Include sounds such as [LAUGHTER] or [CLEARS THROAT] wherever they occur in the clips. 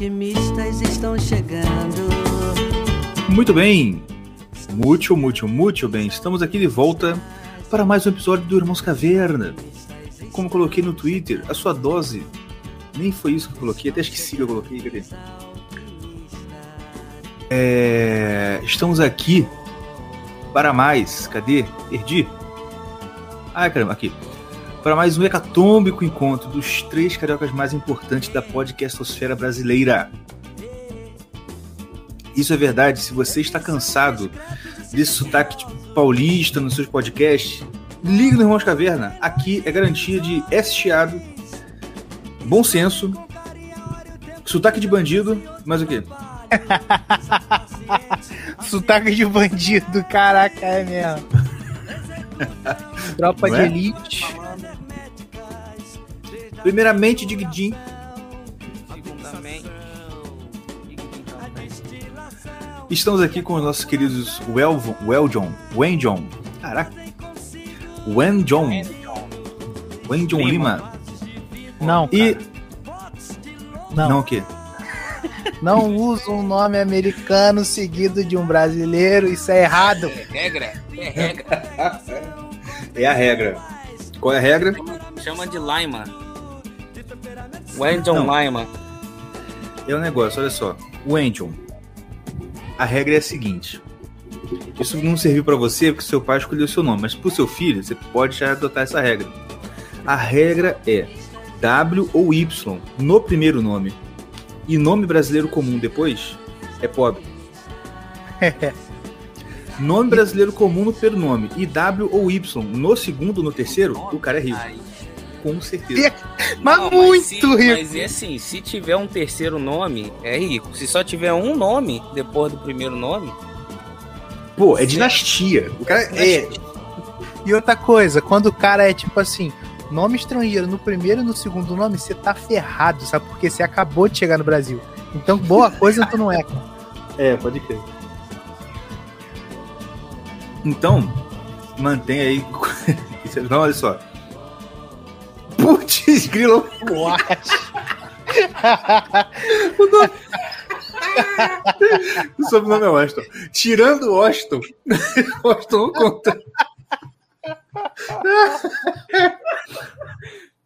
alquimistas estão chegando. Muito bem, muito, muito, muito bem. Estamos aqui de volta para mais um episódio do Irmãos Caverna. Como coloquei no Twitter, a sua dose. Nem foi isso que eu coloquei, até esqueci que eu coloquei, cadê? É, estamos aqui para mais. Cadê? Perdi? Ah, caramba, aqui. Para mais um hecatômbico encontro dos três cariocas mais importantes da podcastosfera brasileira. Isso é verdade. Se você está cansado desse sotaque tipo, paulista nos seus podcasts, liga no Irmãos Caverna. Aqui é garantia de S chiado, bom senso, sotaque de bandido, mais o quê? [LAUGHS] Sotaque de bandido, caraca, é mesmo. [LAUGHS] Tropa Não de é? elite. Primeiramente, Digdim. Estamos aqui com os nossos queridos Welvon, Weljon, Wenjon, caraca, Wenjon, Wenjon Lima Não, e não, não não, o quê? [LAUGHS] usa um nome americano seguido de um brasileiro, isso é errado. Regra? É regra. É a regra. Qual é a regra? Chama de Lima. Wendell Não. Lima. É o negócio, olha só. Wenjon. A regra é a seguinte. Isso não serviu pra você porque seu pai escolheu seu nome, mas pro seu filho você pode já adotar essa regra. A regra é W ou Y no primeiro nome e nome brasileiro comum depois é pobre. [LAUGHS] Nome brasileiro comum no primeiro nome e W ou Y no segundo ou no terceiro, o cara é rico. Com certeza. Mas Não, muito se- rico. Mas é assim, se tiver um terceiro nome, é rico. Se só tiver um nome depois do primeiro nome, Pô, é dinastia. O cara é. E outra coisa, quando o cara é tipo assim, nome estrangeiro no primeiro e no segundo nome, você tá ferrado, sabe? Porque você acabou de chegar no Brasil. Então, boa coisa tu não é. cara. [LAUGHS] É, pode crer. Então, mantém aí. [LAUGHS] Não, olha só. Putz, grilo. [LAUGHS] O sobrenome é Washington. Tirando o Washington, [LAUGHS] Washington não conta.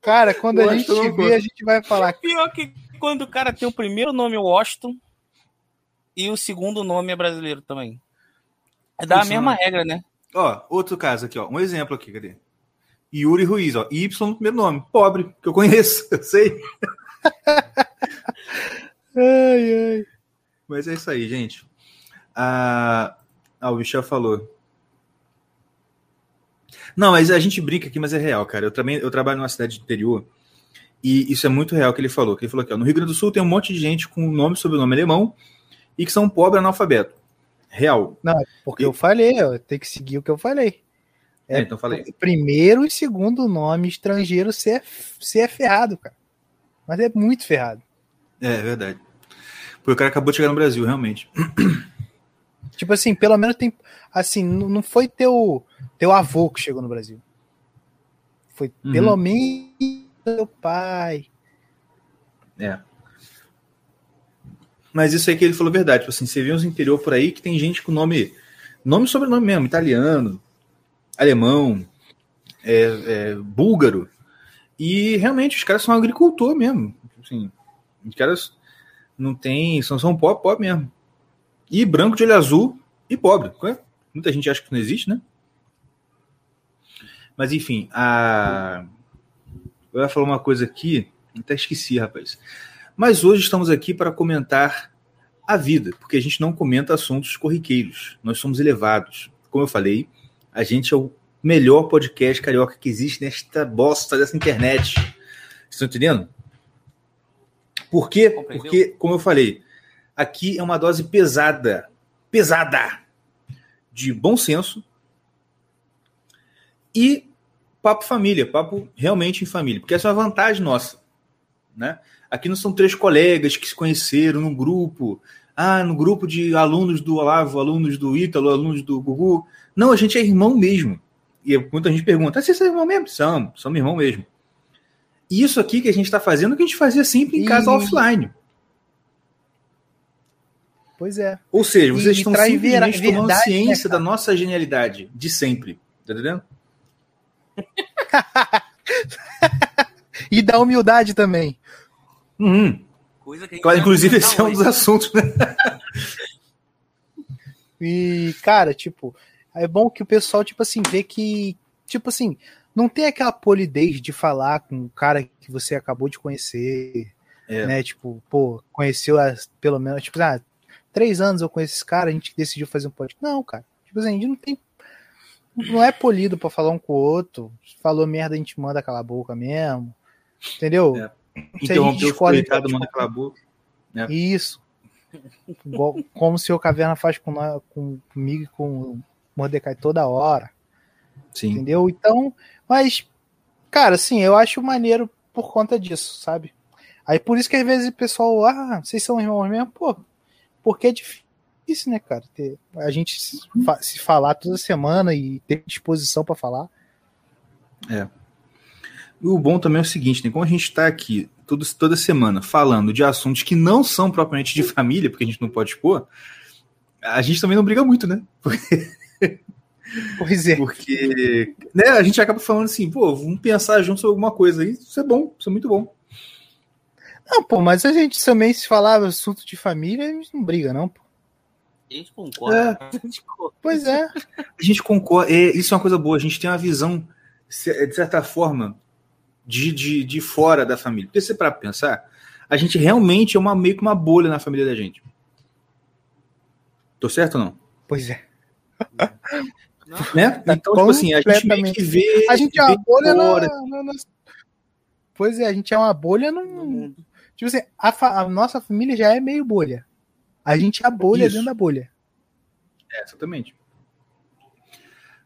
Cara, quando a gente gosto. a gente vai falar. pior que quando o cara tem o primeiro nome Washington e o segundo nome é brasileiro também. É da mesma não. regra, né? Ó, outro caso aqui, ó. Um exemplo aqui, cadê? Yuri Ruiz, ó. Y no primeiro nome. Pobre, que eu conheço, [LAUGHS] eu sei. Ai, ai. Mas é isso aí, gente. Ah, ah, o Michel falou. Não, mas a gente brinca aqui, mas é real, cara. Eu também eu trabalho numa cidade do interior e isso é muito real que ele falou. Que ele falou que ó, no Rio Grande do Sul tem um monte de gente com nome e sobrenome alemão e que são pobres analfabeto. Real. Porque eu falei, ó, tem que seguir o que eu falei. É, então falei. Primeiro e segundo nome estrangeiro, você é, você é ferrado, cara. Mas é muito ferrado. É, é verdade. Porque o cara acabou de chegar no Brasil, realmente. [CLEARS THROAT] Tipo assim, pelo menos tem. Assim, não foi teu, teu avô que chegou no Brasil. Foi Uhum. pelo menos teu pai. É. Mas isso aí que ele falou é verdade. Tipo assim, você vê uns interior por aí que tem gente com nome. Nome e sobrenome mesmo, italiano, alemão, é, é, búlgaro. E realmente os caras são agricultor mesmo. Assim, os caras não tem. São, são pobre, pobre mesmo. E branco de olho azul e pobre. Muita gente acha que não existe, né? Mas enfim, a. Eu ia falar uma coisa aqui, até esqueci, rapaz. Mas hoje estamos aqui para comentar a vida, porque a gente não comenta assuntos corriqueiros. Nós somos elevados. Como eu falei, a gente é o melhor podcast carioca que existe nesta bosta dessa internet. Estão entendendo? Por quê? Compreendeu? Porque, como eu falei, aqui é uma dose pesada, pesada, de bom senso e papo família, papo realmente em família, porque essa é uma vantagem nossa, né? Aqui não são três colegas que se conheceram num grupo, ah, no grupo de alunos do Olavo, alunos do Ítalo, alunos do Gugu. Não, a gente é irmão mesmo. E muita gente pergunta, ah, vocês são irmão mesmo? São, somos irmão mesmo. E isso aqui que a gente está fazendo é o que a gente fazia sempre em casa offline. Pois é. Ou seja, vocês E estão simplesmente vera- tomando verdade, né, ciência da cara? nossa genialidade de sempre. Tá entendendo? [LAUGHS] E da humildade também. Uhum. Claro, Inclusive, esse é um dos assuntos, né? E, cara, tipo, é bom que o pessoal, tipo assim, vê que, tipo assim, não tem aquela polidez de falar com o cara que você acabou de conhecer, É. né? Tipo, pô, conheceu há pelo menos, tipo, ah, três anos eu conheço esse cara, a gente decidiu fazer um podcast. Não, cara. Tipo assim, a gente não tem. Não é polido pra falar um com o outro. Falou merda, a gente manda calar a boca mesmo. Entendeu? É. A Interrompeu o coitado, manda aquela boca. É. Isso. Como o seu Caverna faz com, nós- com- comigo e com Mordecai toda hora. Sim. Entendeu? Então, mas, cara, assim, eu acho maneiro por conta disso, sabe? Aí por isso que às vezes o pessoal, ah, vocês são irmãos mesmo, pô, porque é difícil, né, cara? Ter, a gente se, se falar toda semana e ter disposição pra falar. E o bom também é o seguinte, né? Como a gente está aqui todo, toda semana falando de assuntos que não são propriamente de família, porque a gente não pode expor, a gente também não briga muito, né? Pois é. Porque né, a gente acaba falando assim, pô, vamos pensar junto sobre alguma coisa. aí isso é bom, isso é muito bom. Não, pô, mas a gente também, se falar assunto de família, a gente não briga, não, pô. A gente concorda. A gente concorda. Pois é. A gente concorda, é, isso é uma coisa boa, a gente tem uma visão, se- de certa forma, de, de, de fora da família. Porque se para pensar, a gente realmente é uma, meio que uma bolha na família da gente. Tô certo ou não? Pois é. Não, Né? Então, tipo assim, a gente meio que vê. A gente é uma bolha na, na- na- Pois é, a gente é uma bolha no no. mundo. Tipo assim, a, fa- a nossa família já é meio bolha. A gente é a bolha Isso. dentro da bolha. É, exatamente.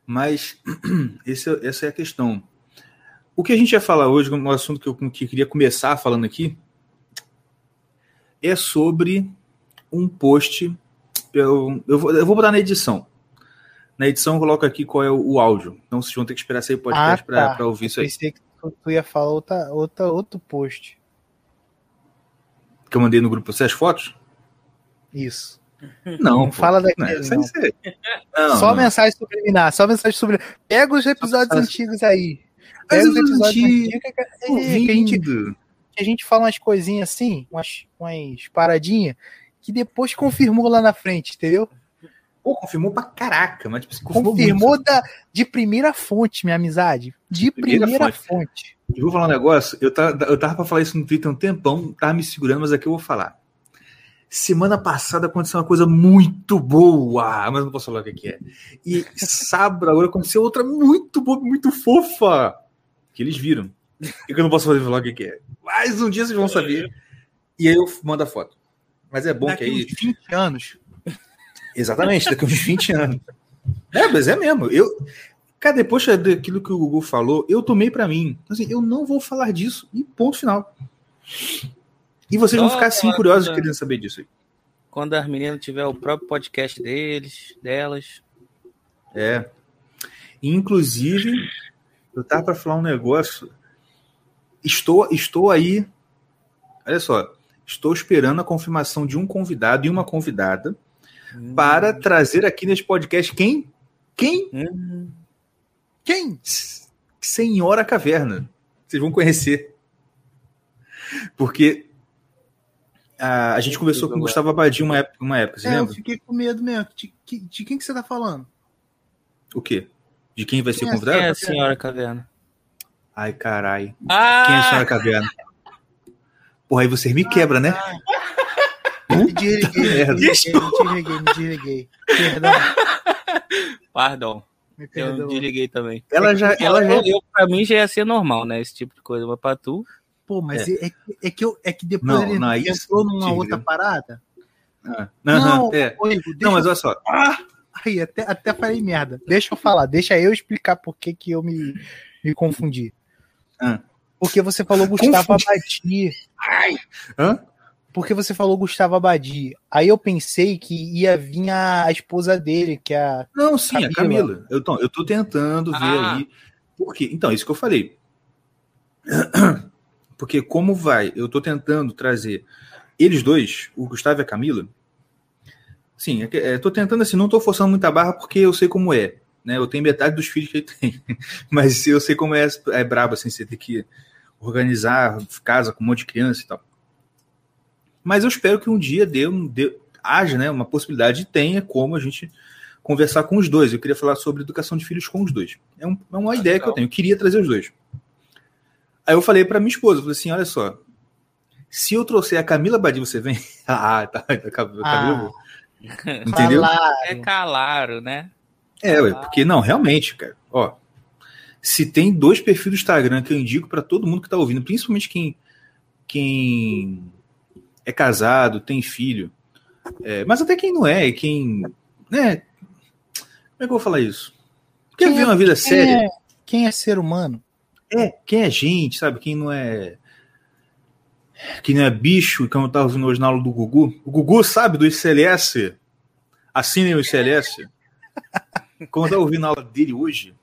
Mas [CLEARS THROAT] esse, é- essa é a questão. O que a gente vai falar hoje, um assunto que eu que eu queria começar falando aqui, é sobre um post. Eu, eu, vou, eu vou botar na edição. Na edição eu coloco aqui qual é o, o áudio. Então vocês vão ter que esperar sair o podcast Ah, para tá. ouvir isso aí. Pensei que tu, ia falar outra, outra, outro post. Que eu mandei no grupo. Você as fotos? Isso. Não. Não pô. fala daquele, Não, não. Não, só não. mensagem subliminar, só mensagem subliminar. Pega os episódios Só- antigos aí. Pega os os episódios antigos, antigos que, é, a gente, que a gente fala umas coisinhas assim, umas, umas paradinhas, que depois confirmou lá na frente, entendeu? Pô, confirmou pra caraca, mas tipo, assim, confirmou, Confirmou muito. da, de primeira fonte, minha amizade. De Primeira primeira, fonte. E vou falar um negócio, eu tava, eu tava pra falar isso no Twitter há um tempão, tava me segurando, mas aqui eu vou falar. Semana passada aconteceu uma coisa muito boa, mas não posso falar o que é. E sábado agora aconteceu outra muito boa, muito fofa, que eles viram. E que eu não posso fazer falar o que é. Mas um dia vocês vão saber. E aí eu mando a foto. Mas é bom Daqui que aí... uns 20 anos. Exatamente, daqui a uns 20 [LAUGHS] anos. É, mas é mesmo. Eu, cara, depois daquilo que o Google falou, eu tomei pra mim. Assim, eu não vou falar disso e ponto final. E vocês vão Só ficar assim curiosos da- querendo saber disso aí. Quando as meninas tiver o próprio podcast deles, delas. É. Inclusive, eu tava para falar um negócio. Estou, estou aí. Olha só. Estou esperando a confirmação de um convidado e uma convidada para trazer aqui nesse podcast quem? Quem? Hum, Quem? Senhora Caverna. Vocês vão conhecer. Porque a, a gente conversou com o Gustavo Abadi uma época, uma época você É, eu lembra? fiquei com medo mesmo. De, de- de quem que você tá falando? O quê? De quem vai ser Quem é- convidado? quem é a senhora caverna? Ai, carai. Ah! Quem é a Senhora Caverna? Porra, aí vocês me quebram, né? Me desliguei, me desliguei, me desliguei, me desliguei. Perdão, Pardon. me Eu desliguei também. Ela já, ela já eu, pra mim já ia ser normal, né? Esse tipo de coisa. Mas pra tu. Pô, mas é, é, que- é que, eu, é que depois Não, ele não, entrou numa sim, outra viu? parada. Ah, Não, aham, é. ô, Igor, deixa Não, mas olha só. Aí, até, até falei merda. Deixa eu falar, deixa eu explicar por que, que eu me, me confundi. Ah. Porque você falou Gustavo Confundi. Abadi. Hã? Porque você falou Gustavo Abadi. Aí eu pensei que ia vir a, esposa dele, que é a. Não, sim, a Camila. Camila. Eu tô, eu tô tentando ver Ah. aí. Por quê? Então, isso que eu falei. [CLEARS THROAT] Porque como vai, eu tô tentando trazer eles dois, o Gustavo e a Camila, Sim, é, é, tô tentando assim, não tô forçando muita barra porque eu sei como é. Né? Eu tenho metade dos filhos que ele [LAUGHS] tem. Mas eu sei como é, é brabo, assim, você ter que organizar casa com um monte de criança e tal. Mas eu espero que um dia dê, dê, haja né, uma possibilidade e tenha como a gente conversar com os dois. Eu queria falar sobre educação de filhos com os dois. É, um, é uma ah, ideia legal. que eu tenho. Eu queria trazer os dois. Aí eu falei para minha esposa, falei assim, olha só, se eu trouxer a Camila Badi, você vem? [LAUGHS] ah, tá. [LAUGHS] Camila, ah. [LAUGHS] Entendeu? É claro, né? É, ué, porque não, realmente, cara, ó, se tem dois perfis do Instagram que eu indico para todo mundo que tá ouvindo, principalmente quem quem é casado, tem filho, é, mas até quem não é, quem, né? Como é que eu vou falar isso? Quer quem ver é, uma vida quem séria? É, quem é ser humano? É, quem é gente, sabe? Quem não é que não é bicho, como eu estava ouvindo hoje na aula do Gugu. O Gugu sabe do ICLS. Assinem o ICLS. Como eu estava ouvindo a aula dele hoje,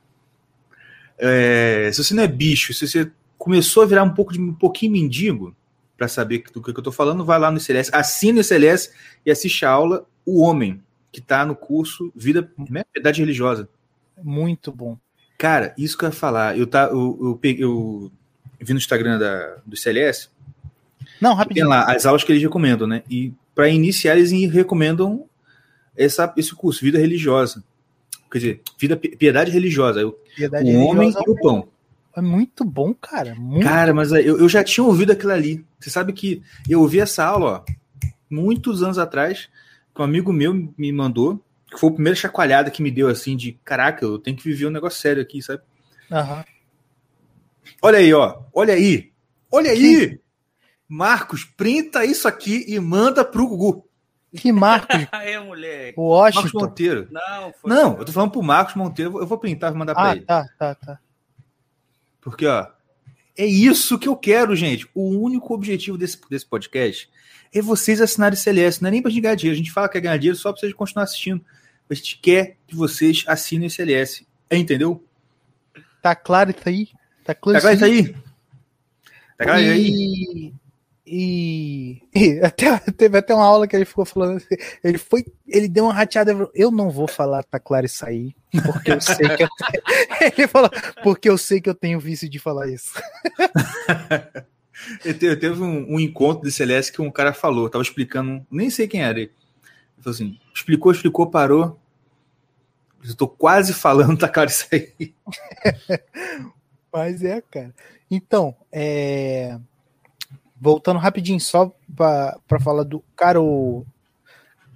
é, se você não é bicho, se você começou a virar um pouco de um pouquinho mendigo, para saber do que eu estou falando, vai lá no ICLS, assine o ICLS e assiste a aula O Homem, que está no curso Vida Piedade Religiosa. Muito bom. Cara, isso que eu ia falar, eu, tá, eu, eu, eu vi no Instagram da, do ICLS, não, rapidinho. Tem lá as aulas que eles recomendam, né? E para iniciar, eles recomendam essa, esse curso, vida religiosa. Quer dizer, vida, piedade religiosa. Piedade o religiosa homem e o pão. É muito bom, cara. Muito cara, mas eu, eu já tinha ouvido aquilo ali. Você sabe que eu ouvi essa aula, ó, muitos anos atrás, que um amigo meu me mandou, que foi a primeira chacoalhada que me deu assim de caraca, eu tenho que viver um negócio sério aqui, sabe? Uhum. Olha aí, ó. Olha aí. Olha aí. Marcos, printa isso aqui e manda pro Gugu. Que Marcos? [LAUGHS] Aí, moleque. O Washington. Marcos Monteiro. Não, não eu tô falando pro Marcos Monteiro. Eu vou printar e mandar ah, pra ele. Tá, tá, tá. Porque, ó, é isso que eu quero, gente. O único objetivo desse, desse podcast é vocês assinarem CLS. Não é nem pra gente ganhar dinheiro. A gente fala que é ganhar dinheiro só pra vocês continuar assistindo. A gente quer que vocês assinem o CLS. É, entendeu? Tá claro isso aí? Tá claro, tá claro isso aí? Tá claro isso aí? E, e, até, teve até uma aula que ele ficou falando assim, ele foi, ele deu uma rateada, eu não vou falar, claro isso aí, porque eu sei que eu tenho, [LAUGHS] ele falou, porque eu sei que eu tenho vício de falar isso. [LAUGHS] eu teve um, um, encontro de Celeste que um cara falou, tava explicando, nem sei quem era ele, ele falou assim, explicou, explicou, parou, eu tô quase falando, claro isso aí. Mas é, cara. Então, é voltando rapidinho, só para falar do. Cara, o,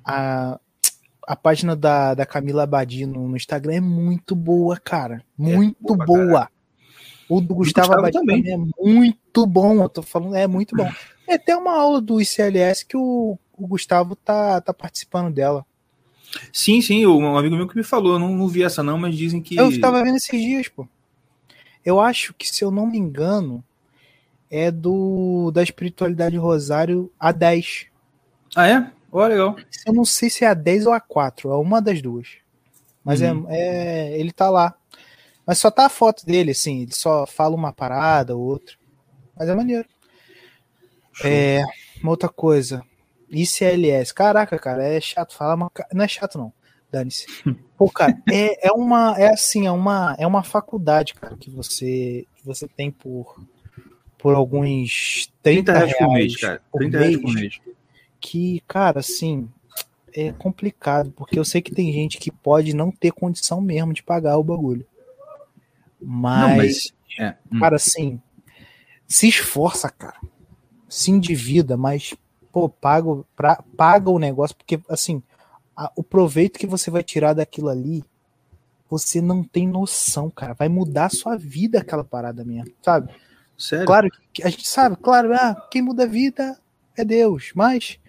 a, a página da, da Camila Abadi no, no Instagram é muito boa, cara. É muito é, boa. boa. O do Gustavo, Gustavo Abadi também. também. é muito bom. Eu tô falando, é muito bom. É até uma aula do ICLS que o, o Gustavo tá, tá participando dela. Sim, sim, um amigo meu que me falou, eu não, não vi essa não, mas dizem que. Eu estava vendo esses dias, pô. Eu acho que, se eu não me engano, é do da espiritualidade Rosário A10. Ah, é? Olha, legal. Eu não sei se é a 10 ou a 4, é uma das duas. Mas uhum. é, é, ele tá lá. Mas só tá a foto dele, assim, ele só fala uma parada ou outra. Mas é maneiro. É, uma outra coisa. ICLS. Caraca, cara, é chato falar, mas não é chato não. Dane-se. [LAUGHS] Pô, cara, é, é uma é assim, é uma é uma faculdade, cara, que você que você tem por por alguns 30, 30 reais, por mês, cara. 30 mês, reais por mês. Que, cara, assim, é complicado, porque eu sei que tem gente que pode não ter condição mesmo de pagar o bagulho. Mas, não, mas é. Hum. cara, assim, se esforça, cara. Se endivida, mas, pô, paga, pra, paga o negócio, porque, assim, a, o proveito que você vai tirar daquilo ali, você não tem noção, cara. Vai mudar a sua vida aquela parada mesmo, sabe? Sério? Claro que a gente sabe, claro, ah, quem muda a vida é Deus, mas.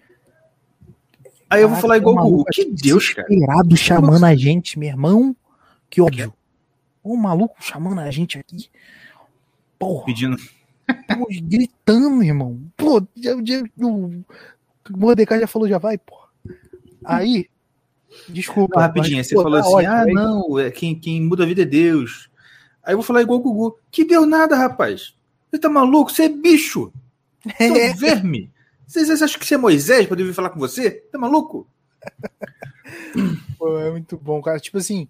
Aí eu vou falar igual o Google. Que Deus, cara. Chamando a gente, meu irmão. Que óbvio. O maluco chamando a gente aqui. Porra. Pedindo. Estamos gritando, irmão. Pô, já, já, o Mordecai já falou, já vai, pô. Aí, desculpa. Não, rapidinho, mas, você pô, falou tá assim: ah, não, é, quem, quem muda a vida é Deus. Aí eu vou falar igual o Gugu. Que deu nada, rapaz. Você tá maluco? Você é bicho. Você é um verme. Você, acha que você é Moisés para vir falar com você? Tá maluco? Pô, é muito bom, cara. Tipo assim,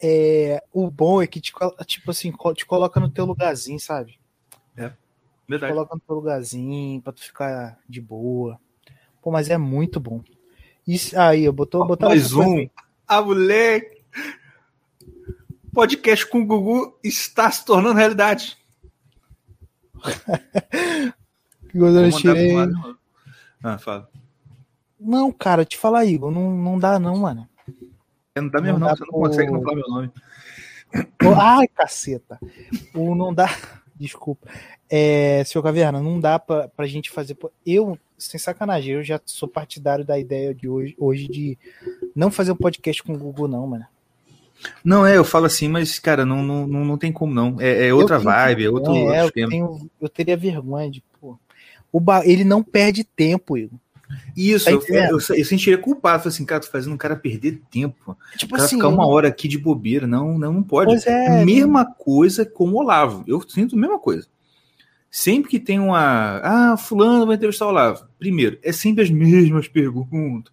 é, o bom é que te, tipo assim, te coloca no teu lugarzinho, sabe? É. Verdade. Te coloca no teu lugarzinho pra tu ficar de boa. Pô, mas é muito bom. Isso, aí, eu botou, botou Mais um. Ah, moleque! Podcast com o Gugu está se tornando realidade. Quando eu tirei... Ah, fala. Não, cara, te falar, Igor, não, não dá não, mano. Não dá mesmo não, não, você não consegue não falar meu nome. Ai, caceta. O não dá. [LAUGHS] Desculpa. É, seu Caverna, não dá pra, pra gente fazer. Eu, sem sacanagem, eu já sou partidário da ideia de hoje, hoje de não fazer um podcast com o Google, não, mano. Não, é, eu falo assim, mas, cara, não, não, não tem como não. É, é outra vibe, é outro, é, eu, tenho, eu teria vergonha de, pô. O ba... Ele não perde tempo, Igor. Isso, tá eu, eu, eu, sentiria culpado. Falei assim, cara, tô fazendo o cara perder tempo. Tipo o cara assim, ficar uma hora aqui de bobeira. Não, não, não pode. É, mesma né? coisa com o Olavo. Eu sinto a mesma coisa. Sempre que tem uma. Ah, fulano vai entrevistar o Olavo. Primeiro, é sempre as mesmas perguntas.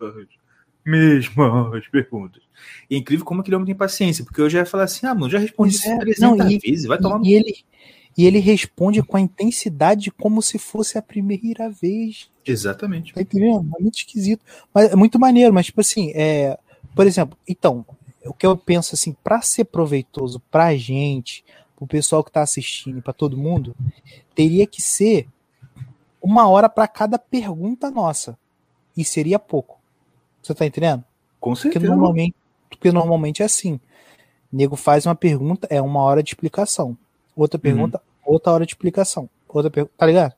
Mesmas perguntas. E é incrível como aquele homem tem paciência, porque eu já ia falar assim: ah, mano, já respondi isso é, 300 não, e, vezes, vai tomar e, ele, e ele responde com a intensidade como se fosse a primeira vez. Exatamente. Tá entendendo? É muito esquisito. Mas é muito maneiro, mas tipo assim, é, por exemplo, então, o que eu penso assim, para ser proveitoso pra gente, pro pessoal que tá assistindo, para todo mundo, teria que ser uma hora para cada pergunta nossa. E seria pouco. Você tá entendendo? Com certeza. Porque normalmente, porque normalmente é assim. O nego faz uma pergunta, é uma hora de explicação. Outra pergunta, uhum. outra hora de explicação. Outra pergunta, tá ligado?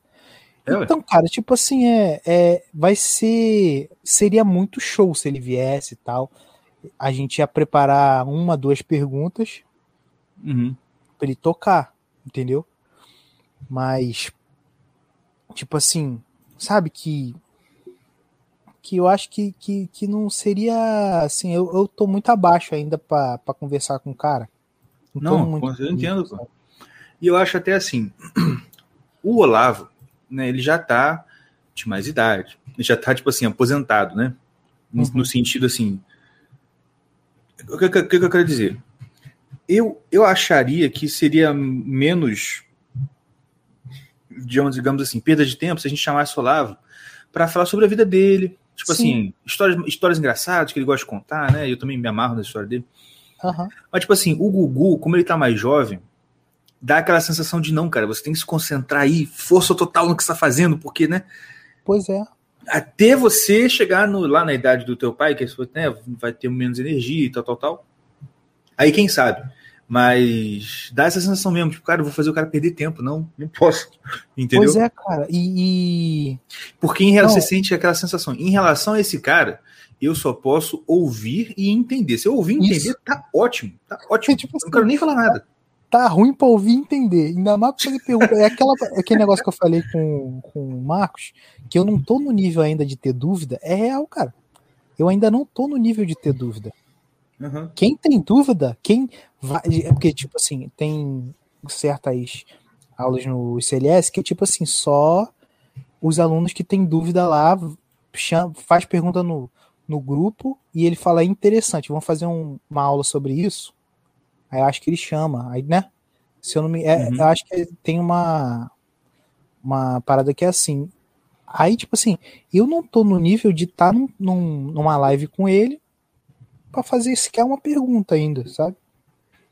É, então, cara, tipo assim, é, é, vai ser. Seria muito show se ele viesse e tal. A gente ia preparar uma, duas perguntas uhum. pra ele tocar, entendeu? Mas, tipo assim, sabe que. Que eu acho que, que, que não seria. Assim, eu, eu tô muito abaixo ainda para conversar com o cara. Não, não muito, eu entendo, pô. E eu acho até assim, [CLEARS THROAT] o Olavo, né, ele já tá de mais idade, ele já tá, tipo assim, aposentado, né? No, uhum. no sentido assim. O que, que, que, eu quero dizer? Eu, eu acharia que seria menos, digamos, digamos assim, perda de tempo se a gente chamasse o Olavo para falar sobre a vida dele. Tipo Sim. assim, histórias, histórias engraçadas que ele gosta de contar, né? Eu também me amarro na história dele. Uhum. Mas, tipo assim, o Gugu, como ele tá mais jovem, dá aquela sensação de não, cara, você tem que se concentrar aí, força total no que está fazendo, porque, né? Pois é. Até você chegar no, lá na idade do teu pai, que né, vai ter menos energia e tal, tal, tal. Aí quem sabe? Mas dá essa sensação mesmo, tipo, cara, eu vou fazer o cara perder tempo. Não, não posso. Entendeu? Pois é, cara. E. e... Porque em relação, você sente aquela sensação. Em relação a esse cara, eu só posso ouvir e entender. Se eu ouvir e entender, Isso. tá ótimo. Tá ótimo. É, tipo, não quero nem falar nada tá ruim pra ouvir e entender. Ainda mais pra fazer pergunta. É, aquela, é aquele negócio que eu falei com, com o Marcos, que eu não tô no nível ainda de ter dúvida. É real, cara. Eu ainda não tô no nível de ter dúvida. Uhum. Quem tem dúvida, quem vai. É porque, tipo assim, tem certas aulas no ICLS que, tipo assim, só os alunos que têm dúvida lá chama, faz pergunta no, no grupo e ele fala: é interessante, vamos fazer um, uma aula sobre isso Aí eu acho que ele chama, aí, né? Se eu não me. É, uhum. Eu acho que tem uma, uma parada que é assim. Aí, tipo assim, eu não tô no nível de estar tá num, num, numa live com ele para fazer sequer uma pergunta ainda, sabe?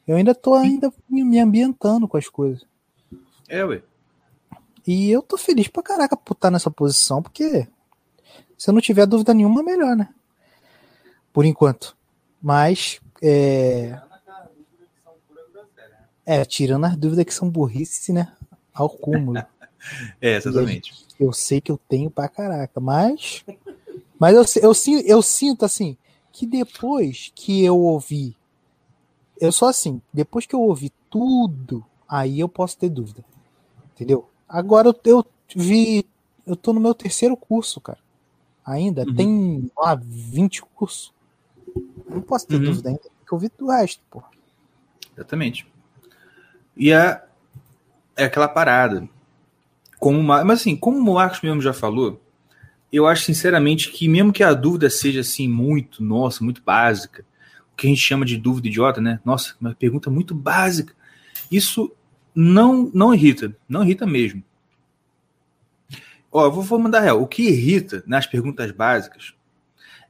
Eu ainda tô ainda me ambientando com as coisas. É, ué. E eu tô feliz pra caraca por estar nessa posição, porque se eu não tiver dúvida nenhuma, melhor, né? Por enquanto. Mas, é, é, tirando as dúvidas que são burrice, né? Ao cúmulo. [LAUGHS] é, exatamente. Eu, eu, sei que eu tenho pra caraca, mas. Mas eu, eu, eu, eu sinto assim, que depois que eu ouvi. Eu sou assim, depois que eu ouvi tudo, aí eu posso ter dúvida. Entendeu? Agora eu, eu vi. Eu tô no meu terceiro curso, cara. Ainda uhum. tem lá 20 cursos. Não posso ter uhum. dúvida ainda, porque eu vi do resto, pô. Exatamente. E é, é aquela parada. Como, mas assim, como o Marcos mesmo já falou, eu acho sinceramente que mesmo que a dúvida seja assim muito, nossa, muito básica, o que a gente chama de dúvida idiota, né? Nossa, uma pergunta muito básica. Isso não não irrita, não irrita mesmo. Ó, eu vou, mandar real. O que irrita nas perguntas básicas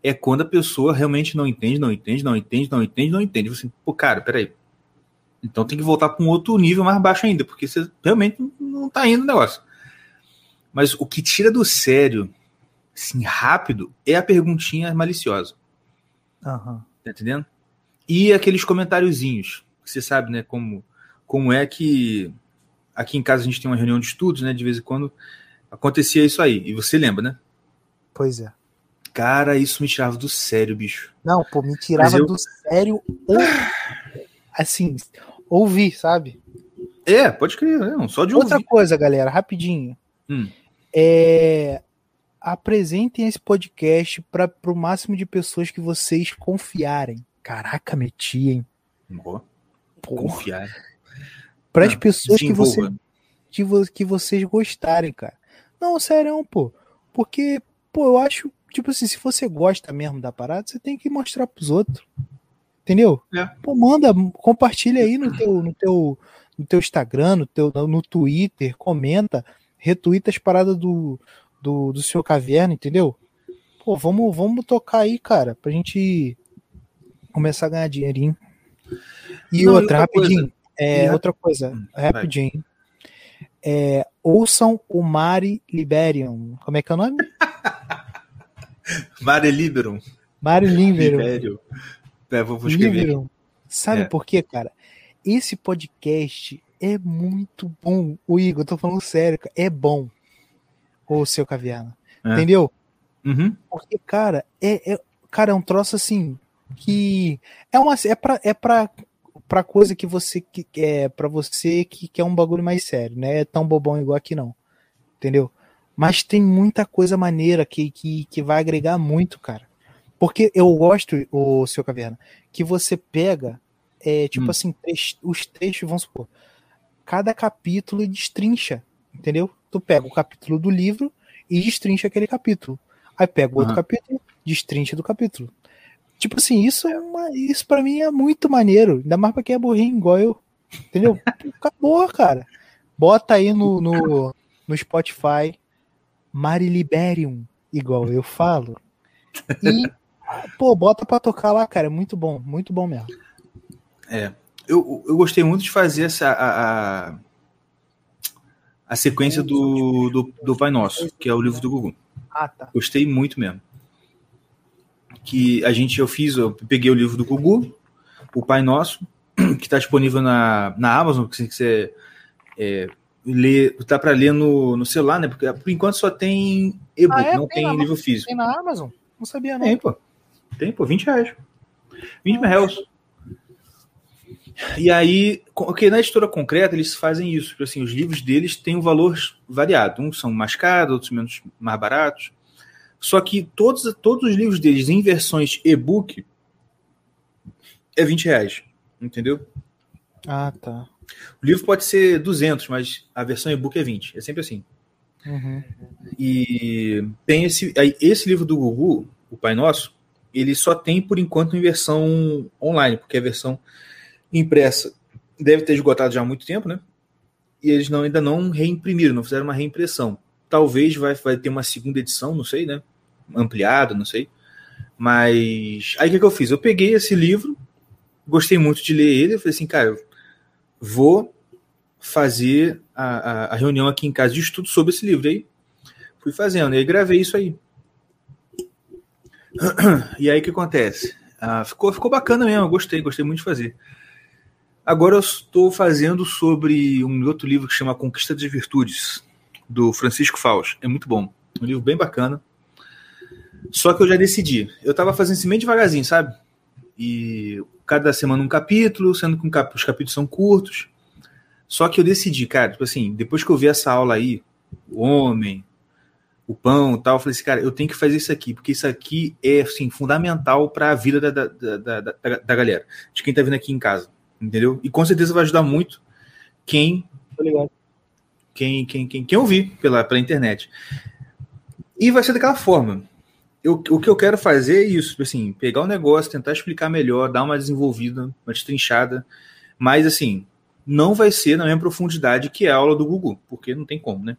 é quando a pessoa realmente não entende, não entende, não entende, não entende, não entende. Você, pô, cara, peraí. Então tem que voltar para um outro nível mais baixo ainda, porque você realmente não tá indo o negócio. Mas o que tira do sério, assim, rápido, é a perguntinha maliciosa. Aham. Tá entendendo? E aqueles comentáriozinhos. que Você sabe, né, como, como é que aqui em casa a gente tem uma reunião de estudos, né, de vez em quando acontecia isso aí. E você lembra, né? Pois é. Cara, isso me tirava do sério, bicho. Não, pô, me tirava eu- do sério assim, ouvir, sabe? É, pode crer, não, só de Outra ouvir. coisa, galera, rapidinho. Hum. É, apresentem esse podcast para o máximo de pessoas que vocês confiarem. Caraca, meti, hein? Porra. Confiar. Para as Não, pessoas que, você, que, vo- que vocês gostarem, cara. Não, sério, pô. Porque, pô, eu acho, tipo assim, se você gosta mesmo da parada, você tem que mostrar pros outros. Entendeu? É. Pô, manda, compartilha aí no teu, no teu, no teu Instagram, no teu no Twitter, comenta, retuita as paradas do, do, do seu caverna, entendeu? Pô, vamos, vamos tocar aí, cara, pra gente começar a ganhar dinheirinho. E Não, e outra, outra coisa. rapidinho. É, E- outra coisa, Hum, rapidinho. É, ouçam o Mari Liberium. Como é que é o nome? Mare [LAUGHS] Liberum. Mari Liberium. Libério. É, vou, vou escrever. aqui. Liberium. Sabe É. por quê, cara? Esse podcast é muito bom. O Igor, eu tô falando sério, cara, é bom. O seu caverna. É. Entendeu? Uhum. Porque, cara, é, é, cara, é um troço assim que é uma é para é para para coisa que você que é para você que quer um bagulho mais sério, né? É tão bobão igual aqui não. Entendeu? Mas tem muita coisa maneira que, que, que vai agregar muito, cara. Porque eu gosto, o seu caverna, que você pega é, tipo Hum. assim, os trechos, vamos supor, cada capítulo e destrincha, entendeu? Tu pega o capítulo do livro e destrincha aquele capítulo. Aí pega o outro capítulo, destrincha do capítulo. Tipo assim, isso é uma, isso para mim é muito maneiro, ainda mais pra quem é burrinho igual eu. Entendeu? [LAUGHS] Acabou, cara. Bota aí no, no, no Spotify Mariliberium, igual eu falo. E, pô, bota pra tocar lá, cara. É muito bom, muito bom mesmo. Eu, eu gostei muito de fazer essa a, a, a sequência do, do, do Pai Nosso, que é o livro do Gugu. Ah, tá. Gostei muito mesmo. Que a gente, eu fiz, eu peguei o livro do Gugu, o Pai Nosso, [CLEARS THROAT] que está disponível na, na Amazon, que se você é, ler, tá para ler no, no celular, né? Porque por enquanto só tem e-book, Ah, é? não Tem tem livro físico. Tem na Amazon? Não sabia, não. Tem, pô. Tem, pô, 20 reais. 20 reais. E aí, porque na editora concreta eles fazem isso. tipo Assim, os livros deles têm um valor variado. Uns são mais caros, outros menos mais baratos. Só que todos, todos os livros deles em versões e-book é 20 reais. Entendeu? Ah, tá. O livro pode ser 200, mas a versão e-book é 20. É sempre assim. Uhum. E tem esse, esse livro do Gugu, o Pai Nosso, ele só tem por enquanto em versão online, porque a versão impressa deve ter esgotado já há muito tempo, né? E eles não, ainda não reimprimiram, não fizeram uma reimpressão. Talvez vai, vai ter uma segunda edição, não sei, né? Ampliada, não sei. Mas aí o que, que eu fiz? Eu peguei esse livro, gostei muito de ler ele, eu falei assim, cara, eu vou fazer a, a, a reunião aqui em casa de estudo sobre esse livro. Aí fui fazendo, e aí gravei isso aí. [CLEARS THROAT] E aí o que acontece? Ah, ficou, ficou bacana mesmo, gostei, gostei muito de fazer. Agora eu estou fazendo sobre um outro livro que chama Conquista das Virtudes, do Francisco Faus. É muito bom. Um livro bem bacana. Só que eu já decidi. Eu estava fazendo isso meio devagarzinho, sabe? E cada semana um capítulo, sendo que os capítulos são curtos. Só que eu decidi, cara, tipo assim, depois que eu vi essa aula aí, o homem, o pão e tal, eu falei assim, cara, eu tenho que fazer isso aqui, porque isso aqui é assim, fundamental para a vida da, da, da, da, da galera, de quem tá vindo aqui em casa, entendeu? E com certeza vai ajudar muito quem quem, quem, quem, quem ouvir pela, pela internet. E vai ser daquela forma. Eu, o que eu quero fazer é isso, assim, pegar o negócio, tentar explicar melhor, dar uma desenvolvida, uma destrinchada, mas assim, não vai ser na mesma profundidade que a aula do Google, porque não tem como, né?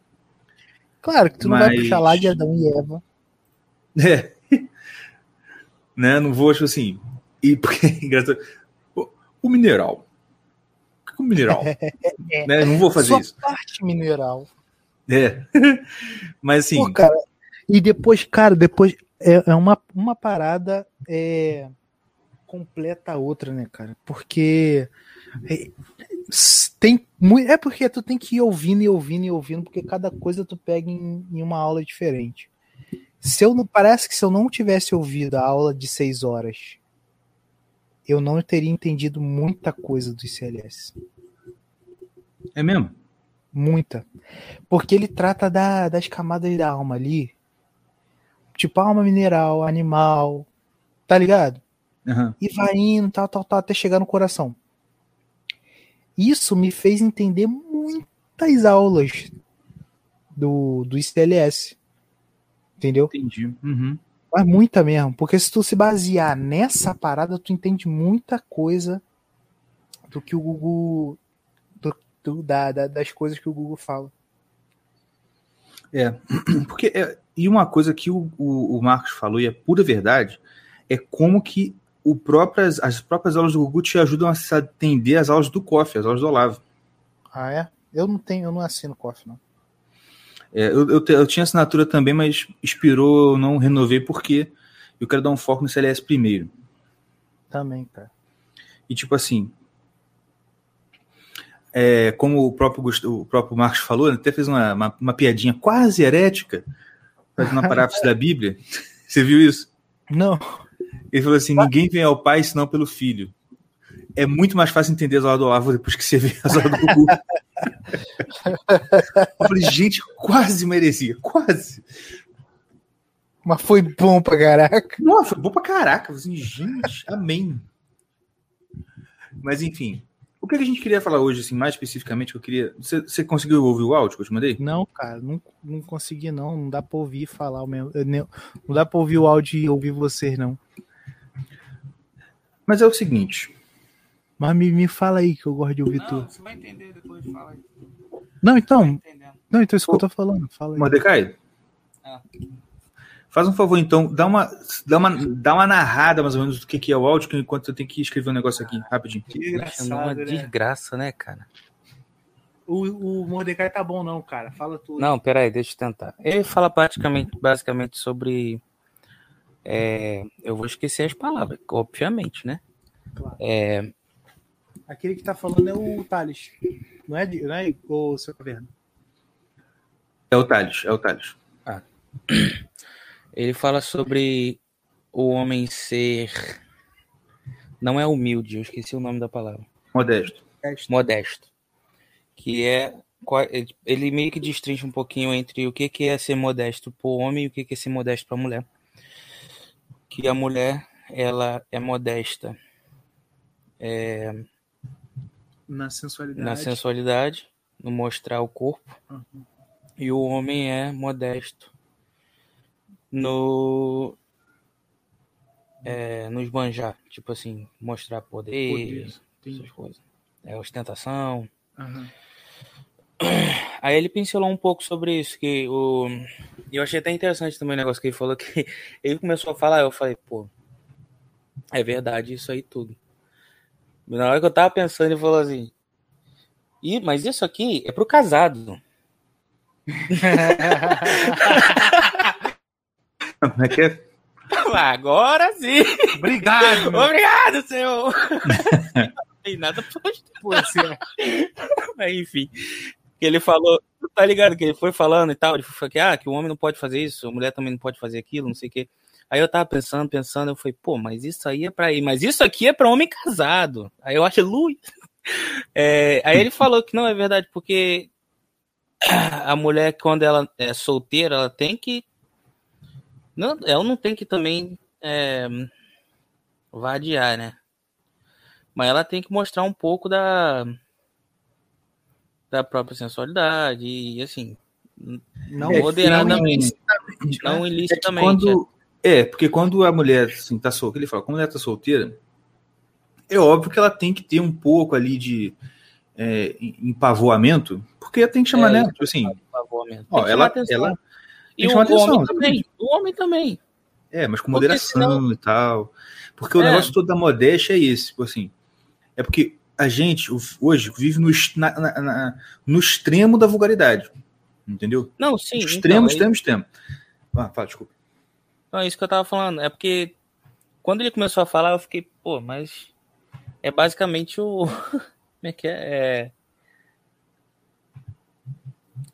Claro que tu não vai puxar lá de Adão e Eva. [LAUGHS] É. [LAUGHS] né? Não vou, tipo assim. E porque [LAUGHS] é. O, mineral. O que é o mineral? [LAUGHS] É. né? Não vou fazer Sua isso. parte mineral. É. [LAUGHS] Mas assim. Pô, cara, e depois, cara, depois é, é uma, uma parada é, completa a outra, né, cara? Porque é, tem muito. É porque tu tem que ir ouvindo e ouvindo e ouvindo, porque cada coisa tu pega em, em uma aula diferente. Se eu não parece que se eu não tivesse ouvido a aula de seis horas, eu não teria entendido muita coisa do ICLS. É mesmo? Muita. Porque ele trata da, das camadas da alma ali. Tipo, alma mineral, animal. Tá ligado? Uhum. E vai indo, tal, tal, tal, até chegar no coração. Isso me fez entender muitas aulas do, do ICLS. Entendeu? Entendi. Uhum. Mas muita mesmo. Porque se tu se basear nessa parada, tu entende muita coisa do que o Google. Do, do, da, da, das coisas que o Google fala. É. [CLEARS THROAT] Porque. É, e uma coisa que o, o, o, Marcos falou, e é pura verdade, é como que o próprias, as próprias aulas do Google te ajudam a se atender às aulas do COF, as aulas do Olavo. Ah, é? Eu não tenho, eu não assino COF, não. É, eu, eu, eu, tinha assinatura também, mas expirou, eu não renovei porque eu quero dar um foco no CLS primeiro. Também, cara. E tipo assim, é, como o próprio, o próprio Marcos falou, até fez uma, uma, uma piadinha quase herética, fazendo uma paráfrase da Bíblia. [LAUGHS] Você viu isso? Não. Ele falou assim: ninguém vem ao Pai senão pelo Filho. É muito mais fácil entender as aulas do Olavo depois que você vê as aulas do Google. [LAUGHS] Eu falei, gente, quase merecia, quase. Mas foi bom pra caraca. Não, foi bom pra caraca. Assim, gente, amém. Mas enfim, o que a gente queria falar hoje, assim, mais especificamente, que eu queria. Você, você conseguiu ouvir o áudio que eu te mandei? Não, cara, não, não consegui, não. Não dá pra ouvir falar o mesmo. Não dá pra ouvir o áudio e ouvir vocês, não. Mas é o seguinte. Mas me, me fala aí que eu gosto de ouvir Não, tudo. você vai entender depois, fala aí. Não, então. Não, então eu tô falando. Fala aí. Mordecai, Ah. faz um favor então, dá uma, dá uma, dá uma narrada mais ou menos do que, que é o áudio, enquanto eu tenho que escrever um negócio aqui, rapidinho. Que sendo uma desgraça, né, cara? O, o Mordecai tá bom, não, cara. Fala tudo. Não, peraí, deixa eu tentar. Ele fala praticamente, basicamente sobre. é, eu vou esquecer as palavras, obviamente, né? Claro. É, Aquele que tá falando é o Thales. Não é, de- não é o seu caverna. É o Thales, é o Thales. [CLEARS THROAT] ele fala sobre o homem ser. Não é humilde, eu esqueci o nome da palavra. Modesto. Modesto. Que é. ele- meio que destrincha um pouquinho entre o que que é ser modesto pro homem e o que que é ser modesto pra mulher. Que a mulher, ela é modesta é, Na sensualidade. na sensualidade, no mostrar o corpo, Uhum. e o homem é modesto no é, no esbanjar, tipo assim, mostrar poder, Poder, essas coisas. É ostentação. Aham. [CLEARS THROAT] Aí ele pincelou um pouco sobre isso, que o e eu achei até interessante também o negócio que ele falou [LAUGHS] que ele começou a falar, eu falei, pô, é verdade isso aí tudo. Na hora que eu tava pensando, ele falou assim: Ih, mas isso aqui é pro casado. [LAUGHS] Como é que é? Agora sim! Obrigado, meu. [LAUGHS] Obrigado, senhor! Não [LAUGHS] tem nada pra você- Mas, enfim. Ele falou, tá ligado? Que ele foi falando e tal, ele falou que, ah, que o homem não pode fazer isso, a mulher também não pode fazer aquilo, não sei o quê. Aí eu tava pensando, pensando, eu falei, pô, mas isso aí é pra ir, mas isso aqui é pra homem casado. Aí eu acho, aleluia. [LAUGHS] É, aí ele falou que não é verdade, porque a mulher, quando ela é solteira, ela tem que. Não, ela não tem que também é, vadiar, né? Mas ela tem que mostrar um pouco da da própria sensualidade e assim, Não, É, moderadamente. não É que ilicitamente. quando, é, porque quando a mulher assim, tá solteira, ele fala, quando a mulher tá solteira, é óbvio que ela tem que ter um pouco ali de é, empavoamento, porque tem que chamar, É, né? Tipo assim, ó, ela, ela, E o atenção, homem também. O homem também. é, mas com moderação e tal. Porque o É. negócio todo da modéstia é esse, tipo assim, é porque a gente o- hoje vive no, na- na- no extremo da vulgaridade, entendeu? Não, sim. extremo, então, extremo, extremo. Ah, fala, desculpa. Não, é isso que eu tava falando. É porque quando ele começou a falar, eu fiquei, pô, mas é basicamente o. [LAUGHS] Como é que é?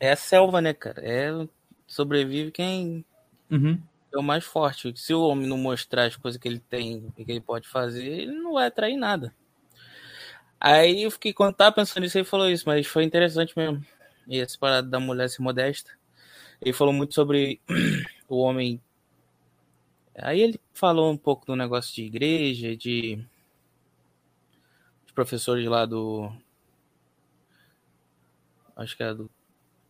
É, é a selva, né, cara? É sobrevive quem Uhum. é o mais forte. Se o homem não mostrar as coisas que ele tem, o que ele pode fazer, ele não vai atrair nada. Aí eu fiquei, quando tava pensando nisso, ele falou isso, mas foi interessante mesmo. E essa parada da mulher ser modesta. Ele falou muito sobre [CLEARS THROAT] o homem. Aí ele falou um pouco do negócio de igreja, de, de professores lá do. Acho que era do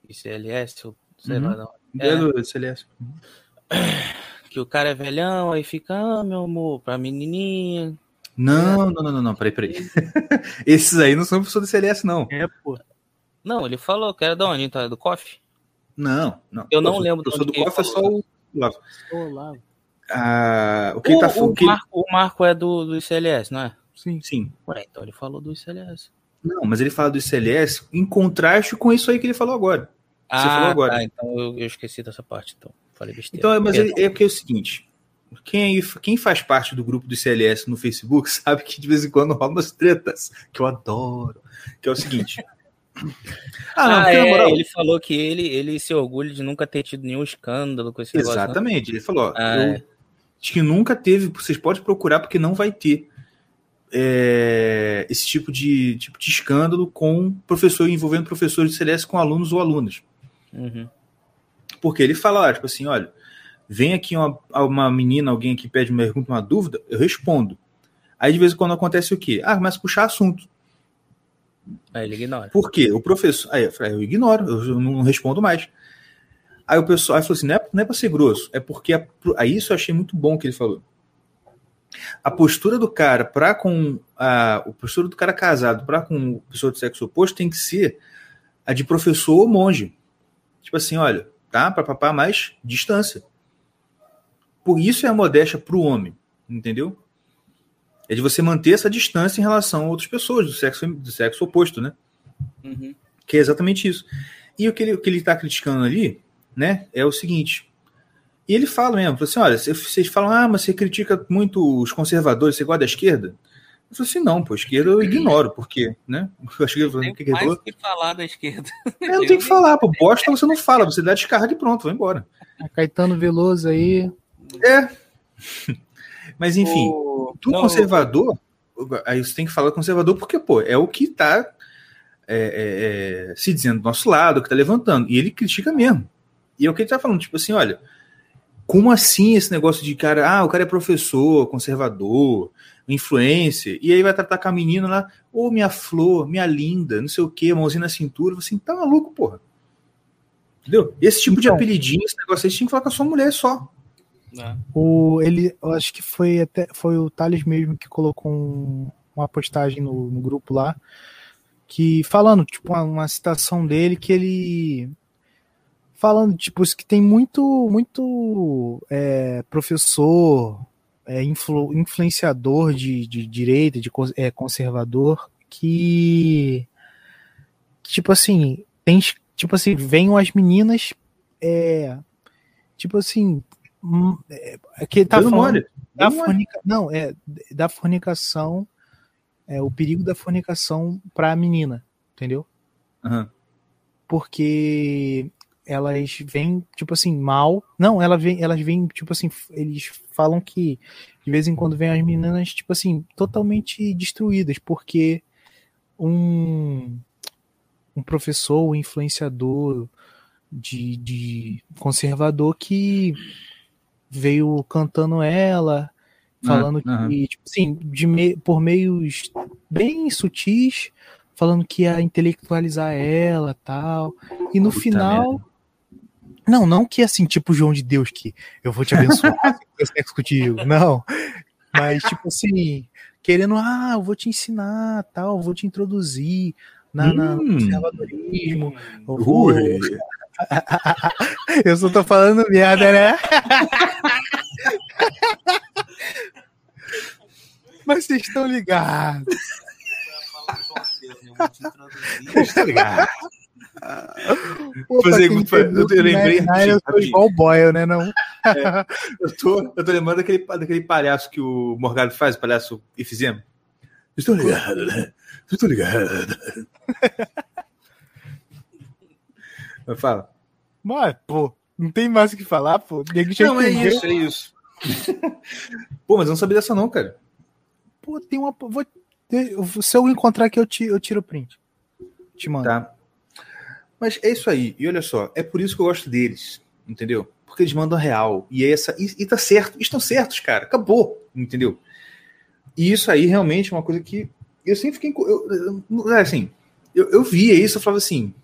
ICLS, ou sei Uhum. lá. Não. É. do Celeste. [CLEARS THROAT] Que o cara é velhão, aí fica, ah, meu amor, pra menininha. Não, não, não, não, não, peraí, peraí. [LAUGHS] Esses aí não são professor do CLS, não. É, pô. Não, ele falou que era de onde, então? É do COF? Não, não. Eu não lembro de Professor onde do COF é só o Olavo. Olá. Ah, o que O, tá o, que- Marco, o Marco é do, do ICLS, não é? Sim. Sim. Ué, então ele falou do ICLS. Não, mas ele fala do CLS em contraste com isso aí que ele falou agora. Você falou agora. Tá, então eu, eu esqueci dessa parte, então. Falei besteira. Então, mas ele- é porque é o seguinte: quem, quem faz parte do grupo do CLS no Facebook [LAUGHS] sabe que de vez em quando rola umas tretas, que eu adoro. Que é o seguinte. [LAUGHS] Ah, não, Ah, porque na é, moral. ele falou que ele, ele se orgulha de nunca ter tido nenhum escândalo com esse negócio. né? Exatamente. Ele falou: ó, Ah, eu é. Acho que nunca teve. Vocês podem procurar, porque não vai ter é, esse tipo de, tipo de escândalo com professor envolvendo professores de CLS com alunos ou alunas. Uhum. Porque ele fala, tipo assim, olha, vem aqui uma, uma menina, alguém aqui pede uma pergunta, uma dúvida, eu respondo. Aí de vez em quando acontece o quê? Ah, começa a puxar assunto. Aí ele ignora. Por quê? O professor. Aí eu falei, eu ignoro, eu não respondo mais. Aí o pessoal aí falou assim: não é, não é pra ser grosso, é porque. A, aí isso eu achei muito bom que ele falou. A postura do cara para com. A, a postura do cara casado para com o pessoa do sexo oposto tem que ser a de professor ou monge. Tipo assim, olha, tá? Para papá mais distância. Por isso é a modéstia pro homem, entendeu? É de você manter essa distância em relação a outras pessoas do sexo, do sexo oposto, né? Uhum. Que é exatamente isso. E o que ele, o que ele tá criticando ali, né, é o seguinte. E ele fala mesmo, fala assim, olha, vocês falam, ah, mas você critica muito os conservadores, você gosta da esquerda? Eu falei assim, não, pô, a esquerda eu ignoro, porque, né? [LAUGHS] Eu achei que ele falou, o que, mais falou? que falar da esquerda. É, não tem que falar, pô, bosta você não fala, você dá descarga e pronto, vai embora. Caetano Veloso aí. É. [LAUGHS] Mas enfim, O- do não, conservador, aí você tem que falar conservador porque, pô, é o que tá é, é, é, se dizendo do nosso lado, que tá levantando. E ele critica mesmo. E é o que ele tá falando, tipo assim, olha, como assim esse negócio de cara, ah, o cara é professor, conservador, influencer, e aí vai tratar com a menina lá, ô minha flor, minha linda, não sei o que, mãozinha na cintura, assim, tá maluco, porra. Entendeu? Esse tipo de Então. apelidinho, esse negócio aí, você tinha que falar com a sua mulher só. né? O, ele, eu acho que foi até foi o Thales mesmo que colocou um- uma postagem no, no grupo lá, que falando, tipo, uma, uma citação dele que ele falando, tipo, isso que tem muito, muito é, professor, é, influ- influenciador de, de direita, de é, conservador, que, tipo assim, tem, tipo assim, venham as meninas, é, tipo assim, hum, é, que tá Dando falando mole. da fornica, não, é da fornicação, é o perigo da fornicação para a menina, entendeu? Aham. Porque elas vêm tipo assim mal, não, ela vem, elas vêm tipo assim, eles falam que de vez em quando vem as meninas tipo assim totalmente destruídas porque um um professor, um influenciador de, de conservador que veio cantando ela, falando aham. que, tipo assim, de me- por meios bem sutis, falando que ia intelectualizar ela tal. E no Puta final, Não, não que assim, tipo João de Deus, que eu vou te abençoar, [LAUGHS] eu sexo contigo. Não. Mas, tipo assim, querendo, ah, eu vou te ensinar, tal, eu vou te introduzir na, na, no Hum. conservadorismo. Eu, vou... [LAUGHS] Eu só tô falando merda, né? [LAUGHS] Mas vocês estão ligados. Tá ligado? Pô, pra Fazer- quem eu que lembrei Eu sou igual o Boyle, né? Não? Eu tô, eu tô lembrando daquele, daquele palhaço que o Morgado faz, o palhaço Ifizema. Vocês estão ligados, né? Ligados. [LAUGHS] Mas fala. Mas, pô, não tem mais o que falar, pô. Não, é isso, é isso. Pô, mas eu não sabia dessa não, cara. Pô, tem uma. Vou, eu- se eu encontrar aqui, eu, ti- eu tiro o print. Te mando. Tá. Mas é isso aí. E olha só, é por isso que eu gosto deles, entendeu? Porque eles mandam real. E é essa e, e tá certo. Estão certos, cara. Acabou, entendeu? E isso aí realmente é uma coisa que eu sempre fiquei eu, eu- é assim, eu, eu via isso, eu falava assim,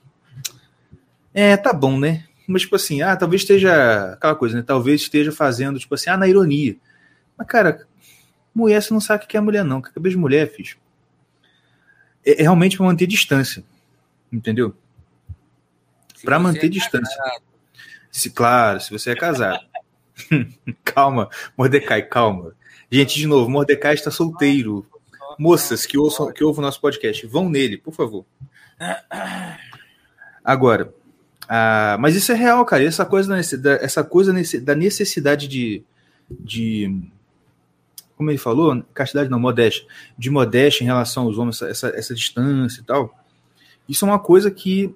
é, tá bom, né? Mas tipo assim, ah, talvez esteja aquela coisa, né? Talvez esteja fazendo tipo assim, ah, na ironia. Mas cara, mulher você não sabe o que é mulher não, que cabeça de mulher, fiz. É, é realmente pra manter distância. Entendeu? Pra Se você manter é distância. Se, claro, se você é casado. [LAUGHS] calma, Mordecai, calma. Gente, de novo, Mordecai está solteiro. Moças que ouçam, que ouvem o nosso podcast, vão nele, por favor. Agora, ah, mas isso é real, cara. Essa coisa, da essa coisa da necessidade de, de. Como ele falou? Castidade não, modéstia. De modéstia em relação aos homens, essa, essa, essa distância e tal. Isso é uma coisa que.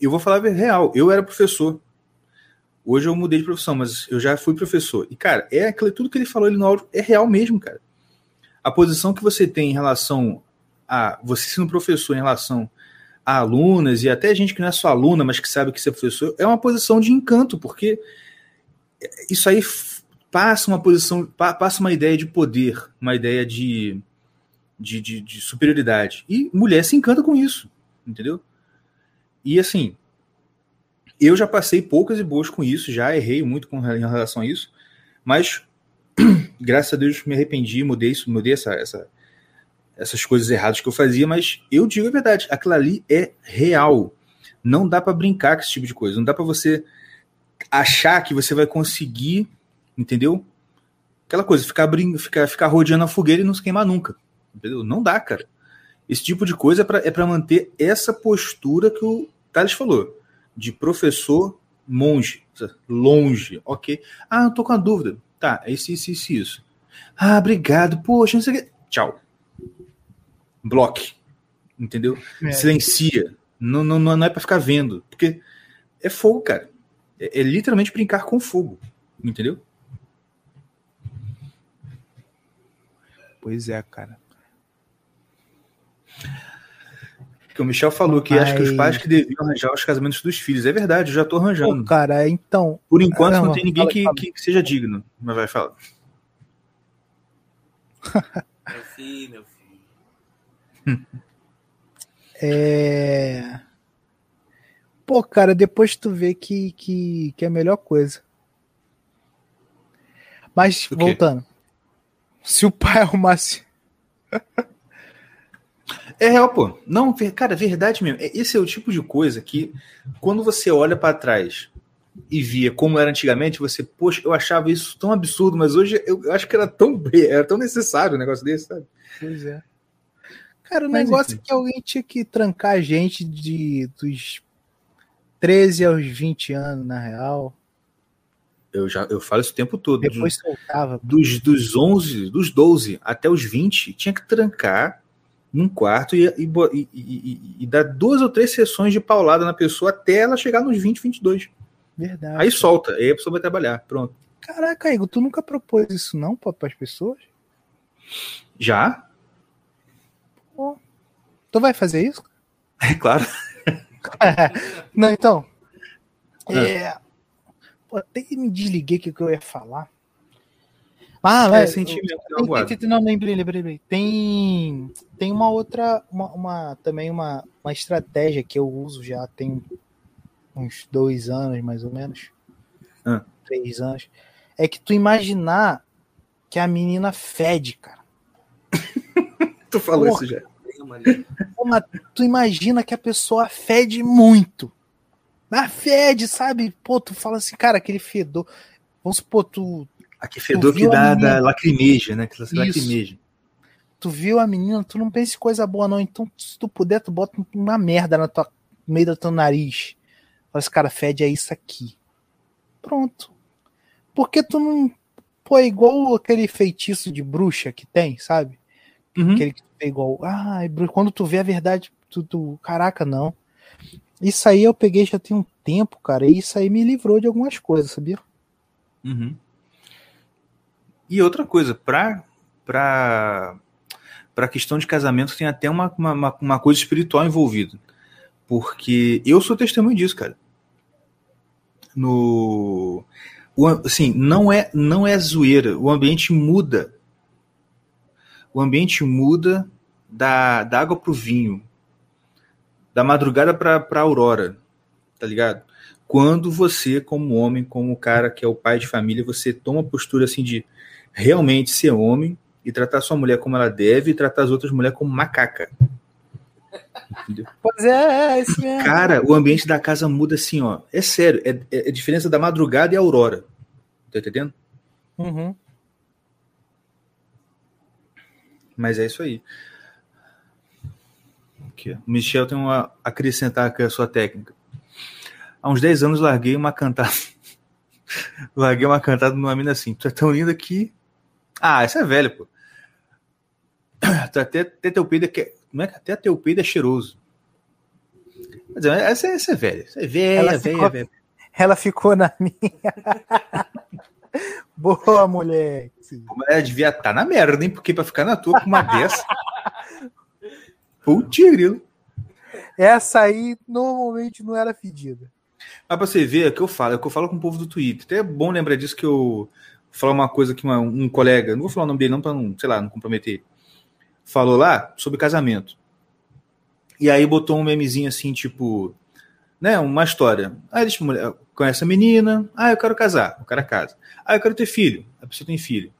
Eu vou falar real. Eu era professor. Hoje eu mudei de profissão, mas eu já fui professor. E, cara, é aquilo, tudo que ele falou ali no áudio é real mesmo, cara. A posição que você tem em relação a você sendo professor em relação a alunas e até gente que não é sua aluna, mas que sabe que você é professor, é uma posição de encanto, porque isso aí passa uma posição, pa- passa uma ideia de poder, uma ideia de, de, de, de superioridade. E mulher se encanta com isso, entendeu? E assim, eu já passei poucas e boas com isso, já errei muito com, em relação a isso, mas [CLEARS THROAT] graças a Deus me arrependi, mudei isso, mudei essa, essa, essas coisas erradas que eu fazia, mas eu digo a verdade, aquilo ali é real. Não dá para brincar com esse tipo de coisa, não dá para você achar que você vai conseguir, entendeu? Aquela coisa, ficar, brin ficar, ficar rodeando a fogueira e não se queimar nunca, entendeu? Não dá, cara. Esse tipo de coisa é para é manter essa postura que o Thales falou, de professor monge, longe, ok? Ah, eu tô com a dúvida. Tá, é isso, isso, isso, isso. Ah, obrigado, poxa, não sei o que. Tchau. Bloque. Entendeu? É. Silencia. Não, não, não é para ficar vendo. Porque é fogo, cara. É, é literalmente brincar com fogo. Entendeu? Pois é, cara. Que o Michel falou que acha que os pais que deviam arranjar os casamentos dos filhos. É verdade, eu já tô Pô, arranjando. cara, então. Por enquanto Ah, não não, tem ninguém fala, que, fala. que, seja digno. Mas vai falar. Meu filho, meu filho. É. Pô, cara, depois tu vê que, que, que é a melhor coisa. Mas, voltando. Se o pai arrumasse. [LAUGHS] É real, pô. Não, cara, verdade mesmo. É- Esse é o tipo de coisa que, quando você olha pra trás e via como era antigamente, você, poxa, eu achava isso tão absurdo, mas hoje eu, acho que era tão, era tão necessário um negócio desse, sabe? Pois é. Cara, o Mas, negócio enfim. é que alguém tinha que trancar a gente de, dos 13 aos 20 anos, na real. Eu já eu falo isso o tempo todo. Depois soltava. Dos, dos 11, dos 12 até os 20, tinha que trancar num quarto e, e, e- e- dar duas ou três sessões de paulada na pessoa até ela chegar nos 20, 22. Verdade. Aí solta, aí a pessoa vai trabalhar. Pronto. Caraca, Igor, tu nunca propôs isso não para as pessoas? Já? Tu vai fazer isso? É claro. [LAUGHS] Não, então. Ah. É. Pô, até que me desliguei o que eu ia falar. Ah, É, mas. sentimento, é tem, tem, não, lembrei, lembrei, lembrei. Tem, tem uma outra, uma, uma- também uma, uma estratégia que eu uso já tem uns dois anos, mais ou menos. Ah. Três anos. É que tu imaginar que a menina fede, cara. [LAUGHS] Tu falou Porra. isso já. Mas tu imagina que a pessoa fede muito. Mas fede, sabe? Pô, tu fala assim, cara, aquele fedor. Vamos supor, tu, Aqui fedor Tu que viu a dá, dá lacrimeja, né? Que Isso. lacrimeja. tu viu a menina, tu não pensa em coisa boa, não. Então, se tu puder, tu bota uma merda na tua, no meio do teu nariz. Fala assim, cara, fede é isso aqui. Pronto. Porque tu não. Pô, é igual aquele feitiço de bruxa que tem, sabe? Uhum. Aquele que tu vê igual. Ah, quando tu vê a verdade, tu, tu. Caraca, não. Isso aí eu peguei já tem um tempo, cara. E isso aí me livrou de algumas coisas, sabia? Uhum. E outra coisa, pra, pra, pra questão de casamento tem até uma, uma, uma coisa espiritual envolvida. Porque eu sou testemunho disso, cara. No. O, assim, não é, não é zoeira. O ambiente muda. O ambiente muda da, da água pro vinho. Da madrugada pra, pra aurora. Tá ligado? quando você, como homem, como cara que é o pai de família, você toma a postura assim de realmente ser homem e tratar sua mulher como ela deve e tratar as outras mulheres como macaca. Entendeu? Pois é, é esse mesmo. Cara, o ambiente da casa muda assim, ó. É sério, é, é a diferença da madrugada e a aurora. Tá entendendo? Uhum. Mas é isso aí. Aqui. O Michel tem uma a acrescentar aqui a sua técnica. Há uns 10 anos larguei uma cantada. [LAUGHS] larguei uma cantada numa mina assim. Tu é tão linda que. Ah, essa é velha, pô. Até, até teu peido é. que- Como é que até teu peido é cheiroso? Mas é, essa, essa é velha. Essa é velha, Ela velha, ficou- velha. Ela ficou na [LAUGHS] minha. Boa, moleque. Como ela devia estar na merda, hein? Porque pra ficar na tua com uma dessa. Putz, grilo. Essa aí normalmente não era fedida. Mas pra você ver, é o que eu falo, é o que eu falo com o povo do Twitter. Até é bom lembrar disso que eu falar uma coisa que uma- um colega, não vou falar o nome dele não pra não, sei lá, não comprometer. Falou lá sobre casamento. E aí botou um memezinho assim, tipo, né, uma história. Aí eles mulher, conhece a menina, ah, eu quero casar, o cara casa. Ah, eu quero ter filho, a pessoa tem filho.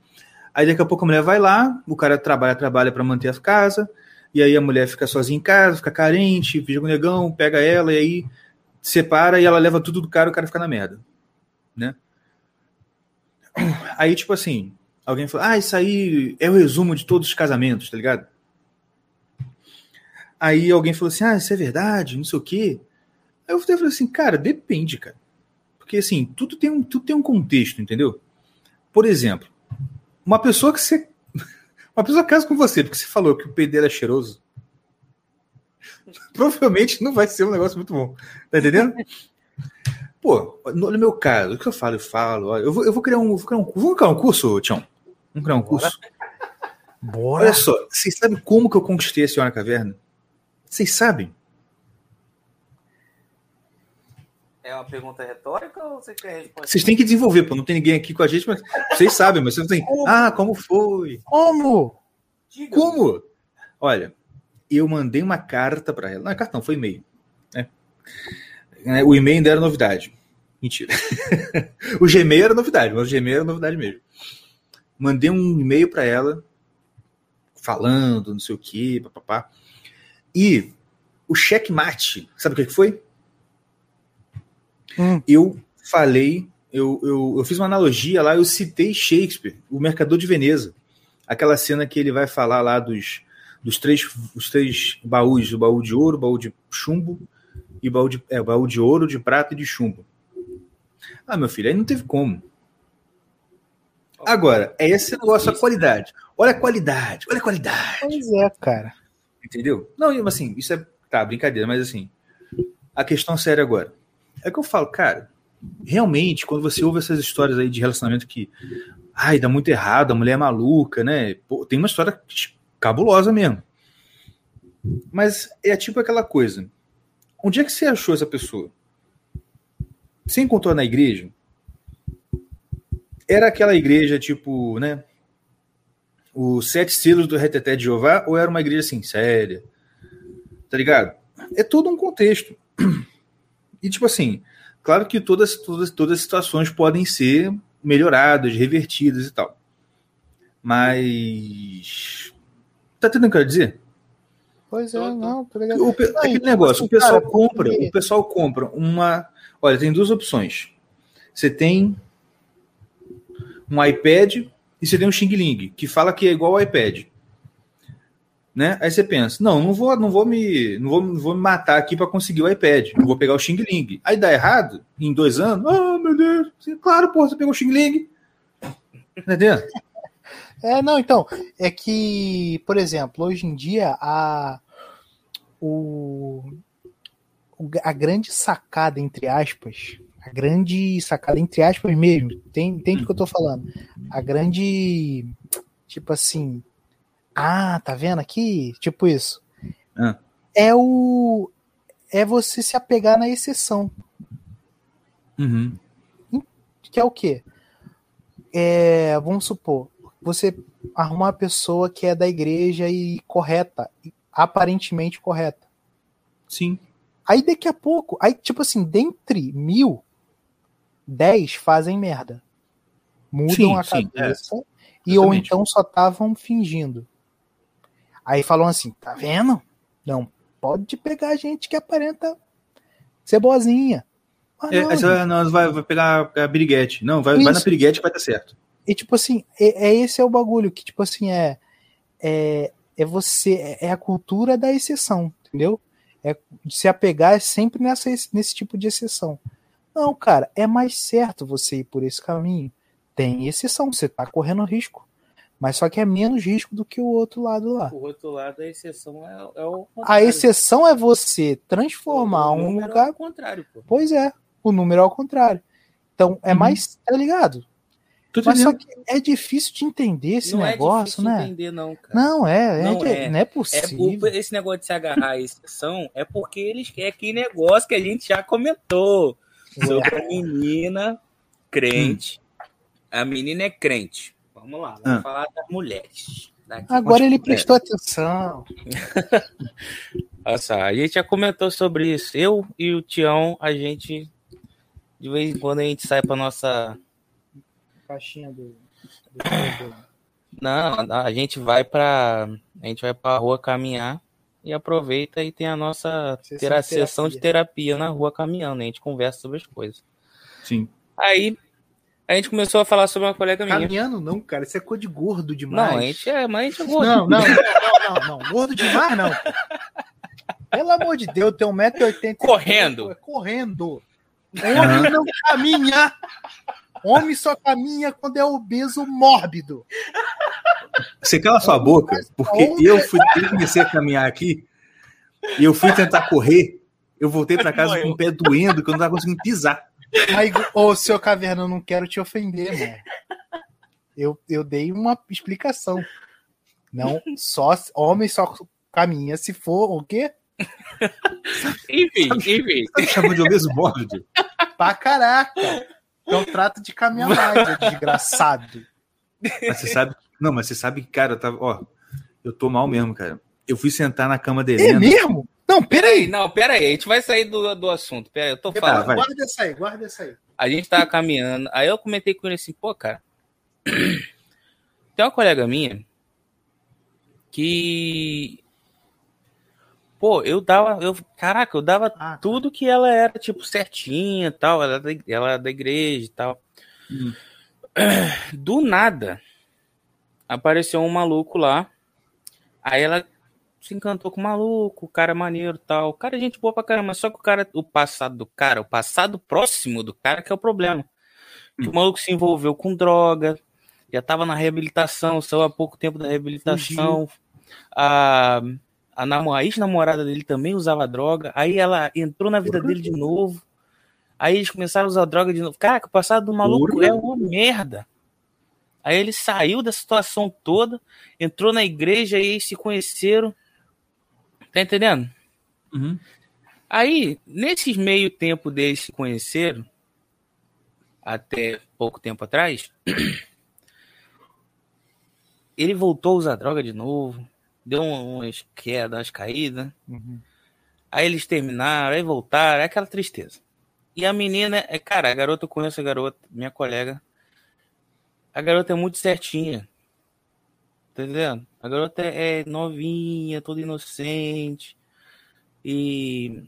Aí daqui a pouco a mulher vai lá, o cara trabalha, trabalha para manter a casa, e aí a mulher fica sozinha em casa, fica carente, fica com o negão, pega ela e aí separa e ela leva tudo do cara, o cara fica na merda, né? Aí, tipo assim, alguém falou, ah, isso aí é o resumo de todos os casamentos, tá ligado? Aí alguém falou assim, ah, isso é verdade, não sei o quê. Aí eu falei assim, cara, depende, cara. Porque assim, tudo tem um, tudo tem um contexto, entendeu? Por exemplo, uma pessoa que você. [LAUGHS] Uma pessoa casa com você, porque você falou que o peido dela é cheiroso. [LAUGHS] Provavelmente não vai ser um negócio muito bom. Tá entendendo? Pô, no, no meu caso, o que eu falo, eu falo. olha, Eu vou, eu vou criar um. Vou criar um, vamos criar um curso, Tião? Vamos criar um curso? Bora. Olha só, vocês sabem como que eu conquistei a senhora caverna? Vocês sabem? É uma pergunta retórica ou você quer responder? Vocês têm que desenvolver, pô. Não tem ninguém aqui com a gente, mas vocês sabem, mas vocês não têm. Ah, como foi? Como? Diga. Como? Olha, eu mandei uma carta para ela. Não é cartão, foi e-mail. né? É, O e-mail ainda era novidade. Mentira. [LAUGHS] o Gmail era novidade, mas o Gmail era novidade mesmo. Mandei um e-mail para ela, falando, não sei o quê, papapá. E o checkmate, sabe o que que foi? Hum. Eu falei, eu, eu, eu fiz uma analogia lá, eu citei Shakespeare, o Mercador de Veneza aquela cena que ele vai falar lá dos, dos três, os três baús, o baú de ouro, o baú de chumbo e baú de, é, o baú de ouro, de prata e de chumbo. Ah, meu filho, aí não teve como. Agora, é esse negócio, a qualidade. Olha a qualidade, olha a qualidade. Pois é, cara. Entendeu? Não, assim, isso é. Tá, brincadeira, mas assim. A questão séria agora. É que eu falo, cara, realmente, quando você ouve essas histórias aí de relacionamento que. Ai, dá muito errado, a mulher é maluca, né? Pô, tem uma história cabulosa mesmo. Mas é tipo aquela coisa. Onde é que você achou essa pessoa? Você encontrou na igreja? Era aquela igreja, tipo, né? Os sete selos do Reteté de Jeová, ou era uma igreja assim, séria? Tá ligado? É todo um contexto. E, tipo assim, claro que todas, todas, todas as situações podem ser melhoradas, revertidas e tal. Mas. Tá entendendo o que eu quero dizer? Pois é, não, tá ligado? O, pe- Não, aquele e, negócio, assim, o pessoal cara, compra, o pessoal compra uma. Olha, tem duas opções. Você tem um iPad e você tem um Xing Ling, que fala que é igual ao iPad. Né? Aí você pensa, não, não vou, não vou me, não vou, não vou me matar aqui para conseguir o iPad. Eu vou pegar o Xing Ling. Aí dá errado em dois anos. Ah, meu Deus! Claro, pô, você pegou o Xing Ling. Entendendo? [LAUGHS] É, não, então, é que, por exemplo, hoje em dia a o, a grande sacada entre aspas, a grande sacada entre aspas mesmo, tem, entende o que eu tô falando? A grande tipo assim, ah, tá vendo aqui? Tipo isso. Ah. É o é você se apegar na exceção. Uhum. que é o quê? É, vamos supor, você arrumar uma pessoa que é da igreja e correta, e aparentemente correta. Sim. Aí daqui a pouco, aí tipo assim, dentre mil, dez fazem merda. Mudam Sim, a sim, cabeça e ou então só estavam fingindo. Aí falam assim, tá vendo? Não pode pegar gente que aparenta ser boazinha. Ah, É, não, vai, não, vai, vai pegar a piriguete. Não, vai, vai na piriguete que vai dar certo. E tipo assim, é, é esse é o bagulho que tipo assim é é, é você é a cultura da exceção, entendeu? É se apegar sempre nessa nesse tipo de exceção. Não, cara, é mais certo você ir por esse caminho. Tem exceção, você tá correndo risco, mas só que é menos risco do que o outro lado lá. O outro lado, a exceção é, é o. A contrário. exceção é você transformar O um é lugar, o contrário, pô. pois é, o número é ao contrário. Então é Uhum. mais, tá ligado? Tô Mas só que é difícil de entender esse não é negócio, difícil né? entender, não, cara. Não, é, é, Não de- é. não é É, possível. o- esse negócio de se agarrar à exceção é porque eles querem aquele negócio que a gente já comentou sobre a menina crente. A menina é crente. Vamos lá, vamos Ah. falar das mulheres. Daqui. Agora ele é. prestou atenção. [LAUGHS] Olha só, a gente já comentou sobre isso. Eu e o Tião, a gente, de vez em quando, a gente sai pra nossa. Caixinha do. Não, a gente vai pra. A gente vai pra rua caminhar e aproveita e tem a nossa Sessão tera- de terapia. sessão de terapia na rua caminhando. A gente conversa sobre as coisas. Sim. Aí a gente começou a falar sobre uma colega minha. Caminhando, não, cara. Isso é cor de gordo demais. Não, a gente é, mas a gente é gordo. Não, não, não, não, não, não. Gordo demais, não. Pelo amor de Deus, tem 1,80m. Correndo. É correndo. Homem não caminha. Homem só caminha quando é obeso mórbido. Você cala sua boca, porque eu fui eu comecei a caminhar aqui e eu fui tentar correr. Eu voltei para casa com o pé doendo, que eu não tava conseguindo pisar. Mas, ô, seu caverna, eu não quero te ofender, mano. Eu, eu dei uma explicação. Não, só homem só caminha se for o quê? Enfim, enfim. Tá me chamando de obeso mórbido? Pra caraca. Então trato de caminhar mais, ô desgraçado. Mas você sabe. Não, mas você sabe que, cara, eu tava. Ó, eu tô mal mesmo, cara. Eu fui sentar na cama da É mesmo? Não, Peraí, não, peraí, a gente vai sair do, do assunto. Peraí, eu tô falando. vai. Guarda essa aí, guarda essa aí. A gente tava caminhando. Aí eu comentei com ele assim, pô, cara. [CLEARS THROAT] Tem uma colega minha que. Pô, eu dava. Eu, caraca, eu dava Ah, tudo que ela era, tipo, certinha tal. Ela, era da- ela era da igreja e tal. Hum. [CLEARS THROAT] Do nada, apareceu um maluco lá. Aí ela se encantou com o maluco, o cara é maneiro tal. O cara é gente boa pra caramba, só que o cara, o passado do cara, o passado próximo do cara que é o problema. Que o maluco se envolveu com droga, já tava na reabilitação, saiu há pouco tempo da reabilitação. A, a, a ex-namorada dele também usava droga. Aí ela entrou na vida dele de novo. Aí eles começaram a usar droga de novo. Caraca, o passado do maluco Porra. é uma merda. Aí ele saiu da situação toda, entrou na igreja e eles se conheceram. Tá entendendo? Uhum. Aí, nesses meio tempo deles se conheceram, até pouco tempo atrás, [CLEARS THROAT] ele voltou a usar droga de novo, deu umas quedas, umas caídas. Uhum. Aí eles terminaram, aí voltaram, é aquela tristeza. E a menina, é, cara, a garota, eu conheço a garota, minha colega. A garota é muito certinha. Tá entendendo? A garota é novinha, toda inocente. E.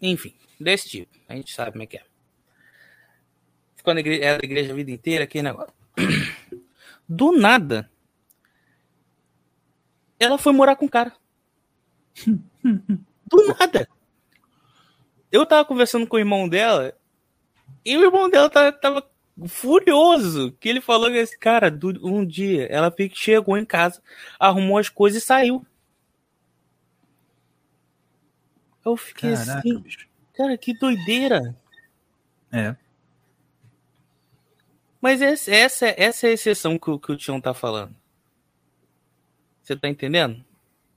Enfim, desse tipo. A gente sabe como é que é. Ficou na igreja, era igreja a vida inteira, aquele negócio. [CLEARS THROAT] Do nada. Ela foi morar com o cara. Do nada. Eu tava conversando com o irmão dela. E o irmão dela tava, tava furioso. Que ele falou que esse cara, um dia, ela chegou em casa, arrumou as coisas e saiu. Eu fiquei Caraca, assim, bicho. cara, que doideira. É. Mas essa, essa, essa é a exceção que, o- que o Tião tá falando. Você tá entendendo?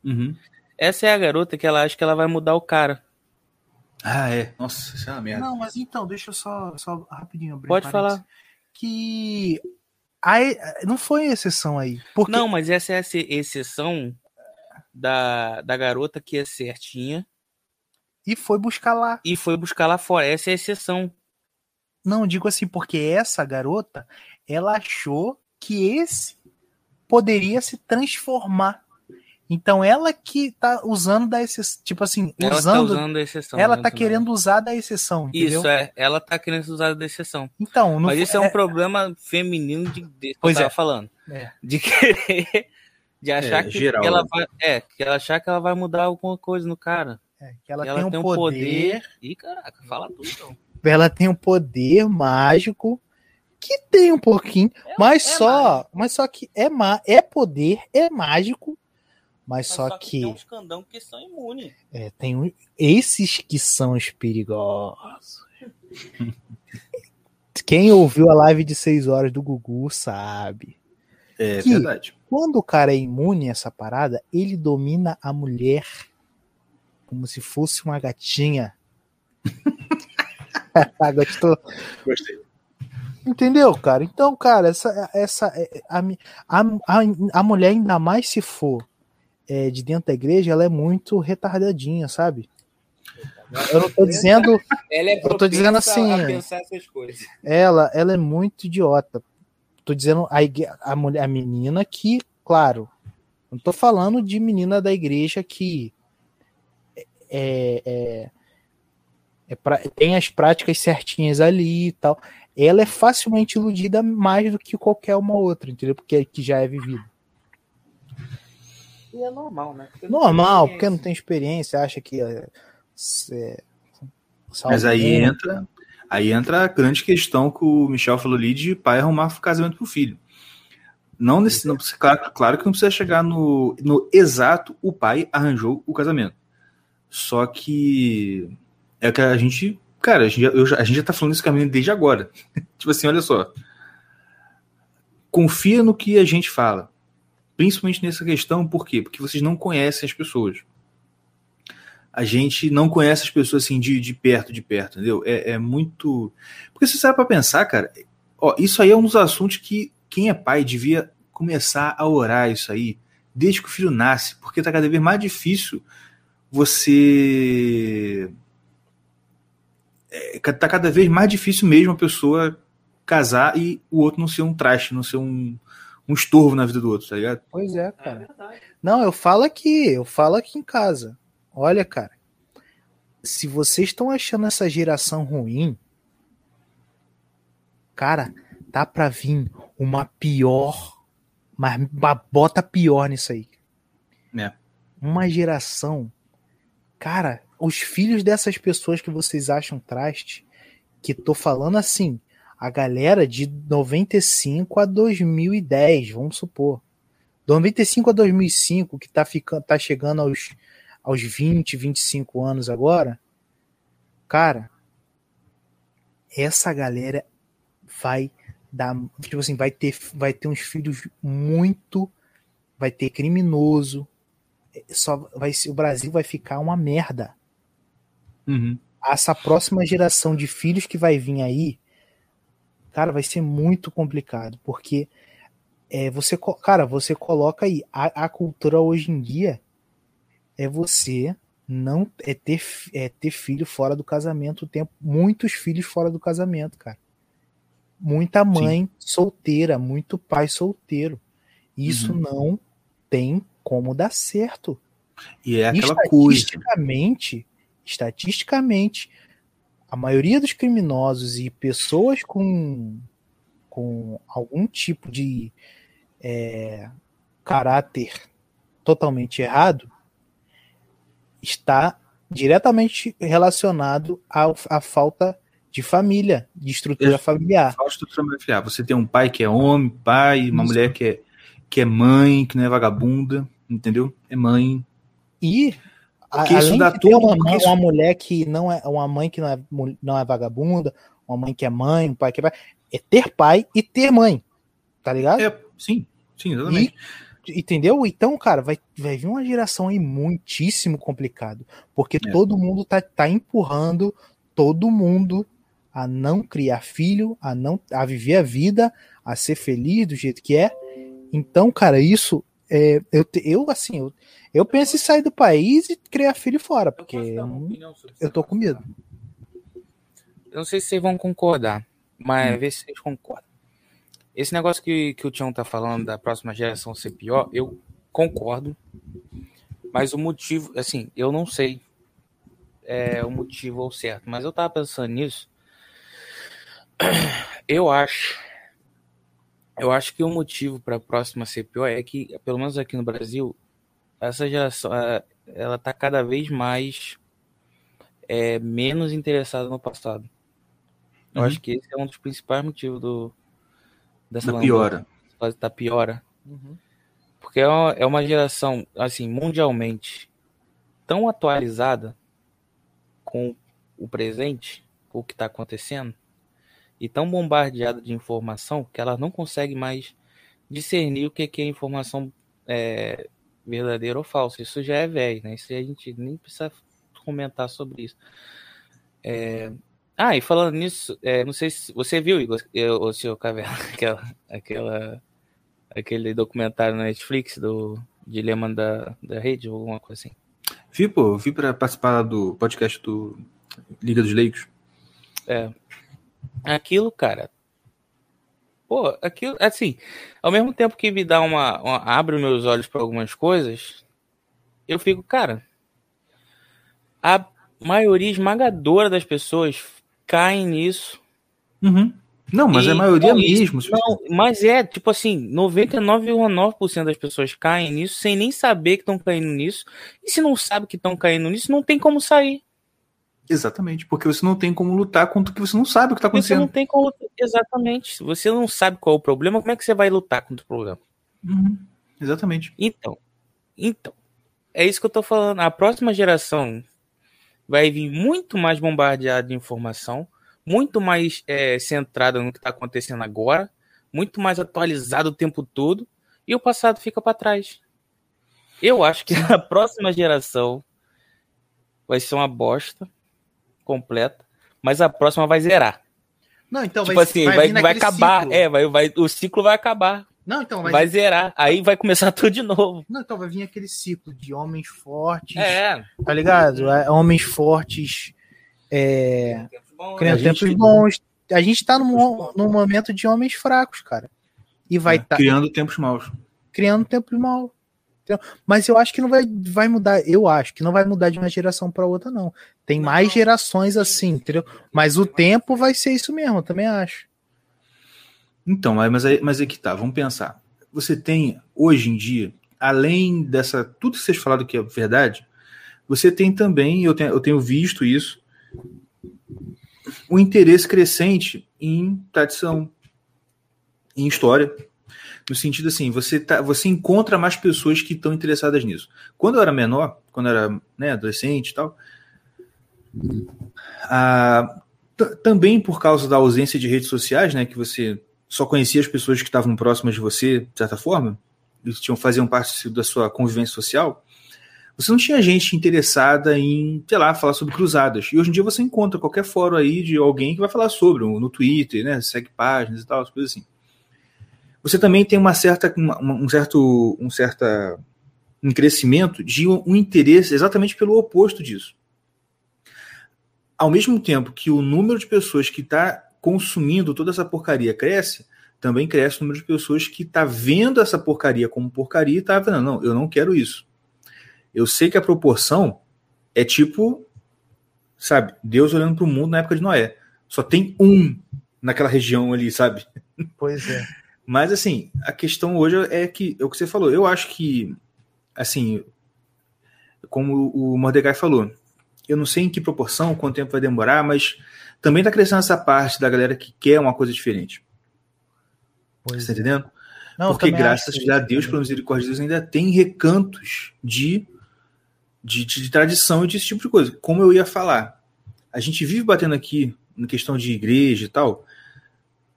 Uhum. Essa é a garota que ela acha que ela vai mudar o cara. Ah, é. Nossa, isso é uma merda. Não, mas então, deixa eu só, só rapidinho abrir Pode parênteses. falar. Que aí, não foi exceção aí. Porque Não, mas essa é a ex- exceção da, da garota que é certinha e foi buscar lá. e foi buscar lá fora. Essa é a exceção. Não, digo assim, porque essa garota, ela achou que esse poderia se transformar. Então ela que tá usando da exceção, tipo assim, Ela usando, tá usando a exceção. ela né, tá querendo usar da exceção, entendeu? Isso, é. Ela tá querendo usar da exceção. Então, não Mas isso é um problema feminino de, de que Pois eu tava é. falando. É. De querer. De achar É, que, geral. que ela vai. É, que ela achar que ela vai mudar alguma coisa no cara. é, que ela, ela tem um tem um poder, poder. Ih, caraca, fala tudo então. ela tem um poder mágico que tem um pouquinho, mas é só, mas só que é ma é poder, é mágico, mas, Mas só, que, tem uns candão que são imunes. é, tem um- esses que são os perigosos. [LAUGHS] Quem ouviu a live de 6 horas do Gugu sabe. É Que- verdade. Quando o cara é imune a essa parada, ele domina a mulher como se fosse uma gatinha. [LAUGHS] [LAUGHS] Gostou? Gostei. Entendeu, cara? Então, cara, essa, essa a, mi- a, a, a mulher, ainda mais se for é, de dentro da igreja, ela é muito retardadinha, sabe? Eu não tô dizendo Ela é Eu tô dizendo assim, a pensar essas coisas. ela, ela é muito idiota. Tô dizendo a, a, mulher, a menina que, claro, não tô falando de menina da igreja que é, é, é pra- tem as práticas certinhas ali e tal. Ela é facilmente iludida mais do que qualquer uma outra, entendeu? Porque que já é vivido. E é normal, né? Porque Normal, porque não tem experiência, acha que é, é, Mas aí entra, aí entra a grande questão que o Michel falou ali de pai arrumar casamento pro filho. Não, nesse, não precisa- claro, claro que não precisa chegar no, no exato o pai arranjou o casamento. Só que é que a gente, cara, a gente, já- eu a gente já tá falando esse caminho desde agora. [LAUGHS] tipo assim, olha só. Confia no que a gente fala. Principalmente nessa questão, por quê? Porque vocês não conhecem as pessoas a gente não conhece as pessoas assim de, de perto, de perto, entendeu? É, é muito. Porque se você sabe pra pensar, cara, ó, isso aí é um dos assuntos que quem é pai devia começar a orar isso aí desde que o filho nasce, porque tá cada vez mais difícil você. É, tá cada vez mais difícil mesmo a pessoa casar e o outro não ser um traste, não ser um, um estorvo na vida do outro, tá ligado? Pois é, cara. Não, eu falo aqui, eu falo aqui em casa. Olha, cara, se vocês estão achando essa geração ruim, cara, tá pra vir uma pior, mas uma bota pior nisso aí. É. Uma geração, cara, os filhos dessas pessoas que vocês acham traste, que tô falando assim, a galera de 95 a 2010, vamos supor. 95 a 2005, que tá, ficando, tá chegando aos, aos 20, 25 anos agora, cara, essa galera vai dar, tipo assim, vai ter, vai ter uns filhos muito, vai ter criminoso, só vai o Brasil vai ficar uma merda. Uhum. Essa próxima geração de filhos que vai vir aí, cara, vai ser muito complicado, porque é, você, cara, você coloca aí a, a cultura hoje em dia é você não é ter, é ter filho fora do casamento o tempo. Muitos filhos fora do casamento, cara. Muita mãe Sim. solteira, muito pai solteiro. Isso uhum. não tem como dar certo. E é aquela coisa. Estatisticamente, estatisticamente, a maioria dos criminosos e pessoas com, com algum tipo de é, caráter totalmente errado está diretamente relacionado à, à falta de família, de estrutura familiar. Falta estrutura familiar. Você tem um pai que é homem, pai, uma Isso. mulher que é, que é mãe, que não é vagabunda, entendeu? É mãe. E porque isso dá tudo. Uma, mãe, isso... uma mulher que não é uma mãe que não é, não é vagabunda, uma mãe que é mãe, um pai que é pai, é ter pai e ter mãe. Tá ligado? É, sim, sim, exatamente. E, entendeu? Então, cara, vai, vai vir uma geração aí muitíssimo complicado. Porque é. todo mundo tá, tá empurrando todo mundo a não criar filho, a não a viver a vida, a ser feliz do jeito que é. Então, cara, isso é, eu, eu assim, eu, eu penso em sair do país e criar filho fora, porque eu, eu tô com medo. Eu não sei se vocês vão concordar, mas hum. ver se vocês concordam. Esse negócio que, que o Tião tá falando da próxima geração ser pior, eu concordo. Mas o motivo, assim, eu não sei é, o motivo ou certo, mas eu tava pensando nisso. Eu acho. Eu acho que o motivo para a próxima ser pior é que, pelo menos aqui no Brasil, essa geração ela tá cada vez mais é, menos interessada no passado. Eu uhum. acho que esse é um dos principais motivos do dessa da piora. Da piora. Uhum. Porque é uma, é uma geração, assim, mundialmente tão atualizada com o presente, com o que está acontecendo, e tão bombardeada de informação que ela não consegue mais discernir o que é informação é, verdadeiro ou falso. Isso já é velho, né? Isso a gente nem precisa comentar sobre isso. É... Ah, e falando nisso, é, não sei se você viu, Igor, o seu Caverna, [LAUGHS] aquela, aquela, aquele documentário na Netflix do Dilema da, da Rede, ou alguma coisa assim. Vi, pô, vi para participar do podcast do Liga dos Leigos. É. Aquilo, cara, Pô, aquilo, assim, ao mesmo tempo que me dá uma, uma abre meus olhos para algumas coisas, eu fico, cara, a maioria esmagadora das pessoas caem nisso. Uhum. Não, mas e, é a maioria mesmo. Não, mas é, tipo assim, 99,9% das pessoas caem nisso sem nem saber que estão caindo nisso. E se não sabe que estão caindo nisso, não tem como sair. Exatamente, porque você não tem como lutar contra o que você não sabe o que está acontecendo. Você não tem como Exatamente. Se você não sabe qual é o problema, como é que você vai lutar contra o problema? Uhum. Exatamente. Então, então, é isso que eu tô falando. A próxima geração vai vir muito mais bombardeada de informação, muito mais é, centrada no que está acontecendo agora, muito mais atualizada o tempo todo, e o passado fica para trás. Eu acho que [LAUGHS] a próxima geração vai ser uma bosta completa, mas a próxima vai zerar. Não, então tipo vai, assim, vai, vai, vai acabar, ciclo. é, vai, vai, o ciclo vai acabar. Não, então vai, vai zerar, aí vai começar [LAUGHS] tudo de novo. Não, então vai vir aquele ciclo de homens fortes, é. tá ligado? É, homens fortes, é, criando tempos bons. bons. A gente tá num, num momento de homens fracos, cara. E vai é, tá, criando tempos maus. Criando tempos maus. Mas eu acho que não vai, vai mudar. Eu acho que não vai mudar de uma geração para outra, não. Tem mais gerações assim, entendeu? Mas o tempo vai ser isso mesmo, eu também acho. Então, mas aí, mas aí que tá, vamos pensar. Você tem, hoje em dia, além dessa. Tudo que vocês falaram que é verdade, você tem também, eu tenho, eu tenho visto isso, o interesse crescente em tradição, em história no sentido assim, você, tá, você encontra mais pessoas que estão interessadas nisso. Quando eu era menor, quando eu era né, adolescente e tal, também por causa da ausência de redes sociais, né, que você só conhecia as pessoas que estavam próximas de você, de certa forma, e tinham faziam parte da sua convivência social, você não tinha gente interessada em, sei lá, falar sobre cruzadas. E hoje em dia você encontra qualquer fórum aí de alguém que vai falar sobre, no Twitter, né, segue páginas e tal, as coisas assim. Você também tem uma certa, uma, um certo, um certa em crescimento de um, um interesse exatamente pelo oposto disso. Ao mesmo tempo que o número de pessoas que está consumindo toda essa porcaria cresce, também cresce o número de pessoas que está vendo essa porcaria como porcaria e está vendo, não, eu não quero isso. Eu sei que a proporção é tipo, sabe, Deus olhando para o mundo na época de Noé. Só tem um naquela região ali, sabe? Pois é. Mas assim, a questão hoje é que é o que você falou. Eu acho que, assim, como o Mordecai falou, eu não sei em que proporção, quanto tempo vai demorar, mas também está crescendo essa parte da galera que quer uma coisa diferente. Pois Você tá entendendo? Não, Porque graças a Deus, pela misericórdia de Deus, ainda tem recantos de, de, de tradição e desse tipo de coisa. Como eu ia falar, a gente vive batendo aqui na questão de igreja e tal.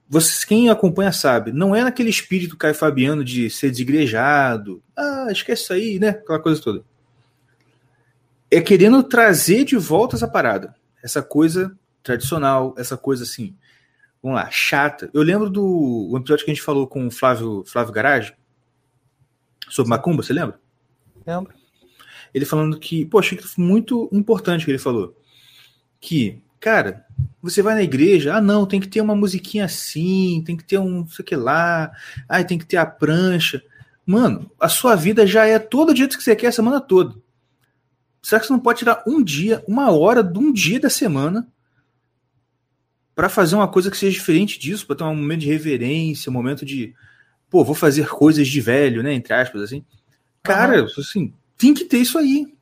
Vocês, quem acompanha sabe, não é naquele espírito Caio Fabiano de ser desigrejado. Ah, esquece isso aí, né? Aquela coisa toda. É querendo trazer de volta essa parada. Essa coisa tradicional, essa coisa assim, vamos lá, chata. Eu lembro do episódio que a gente falou com o Flávio, Flávio Garage sobre Macumba, você lembra? Lembro. Ele falando que, pô, achei que foi muito importante o que ele falou. Que, cara, você vai na igreja, ah, não, tem que ter uma musiquinha assim, tem que ter um sei o que lá, ah, tem que ter a prancha. Mano, a sua vida já é todo o jeito que você quer a semana toda. Será que você não pode tirar um dia, uma hora de um dia da semana para fazer uma coisa que seja diferente disso, para ter um momento de reverência, um momento de, pô, vou fazer coisas de velho, né, entre aspas assim. Cara, assim, tem que ter isso aí.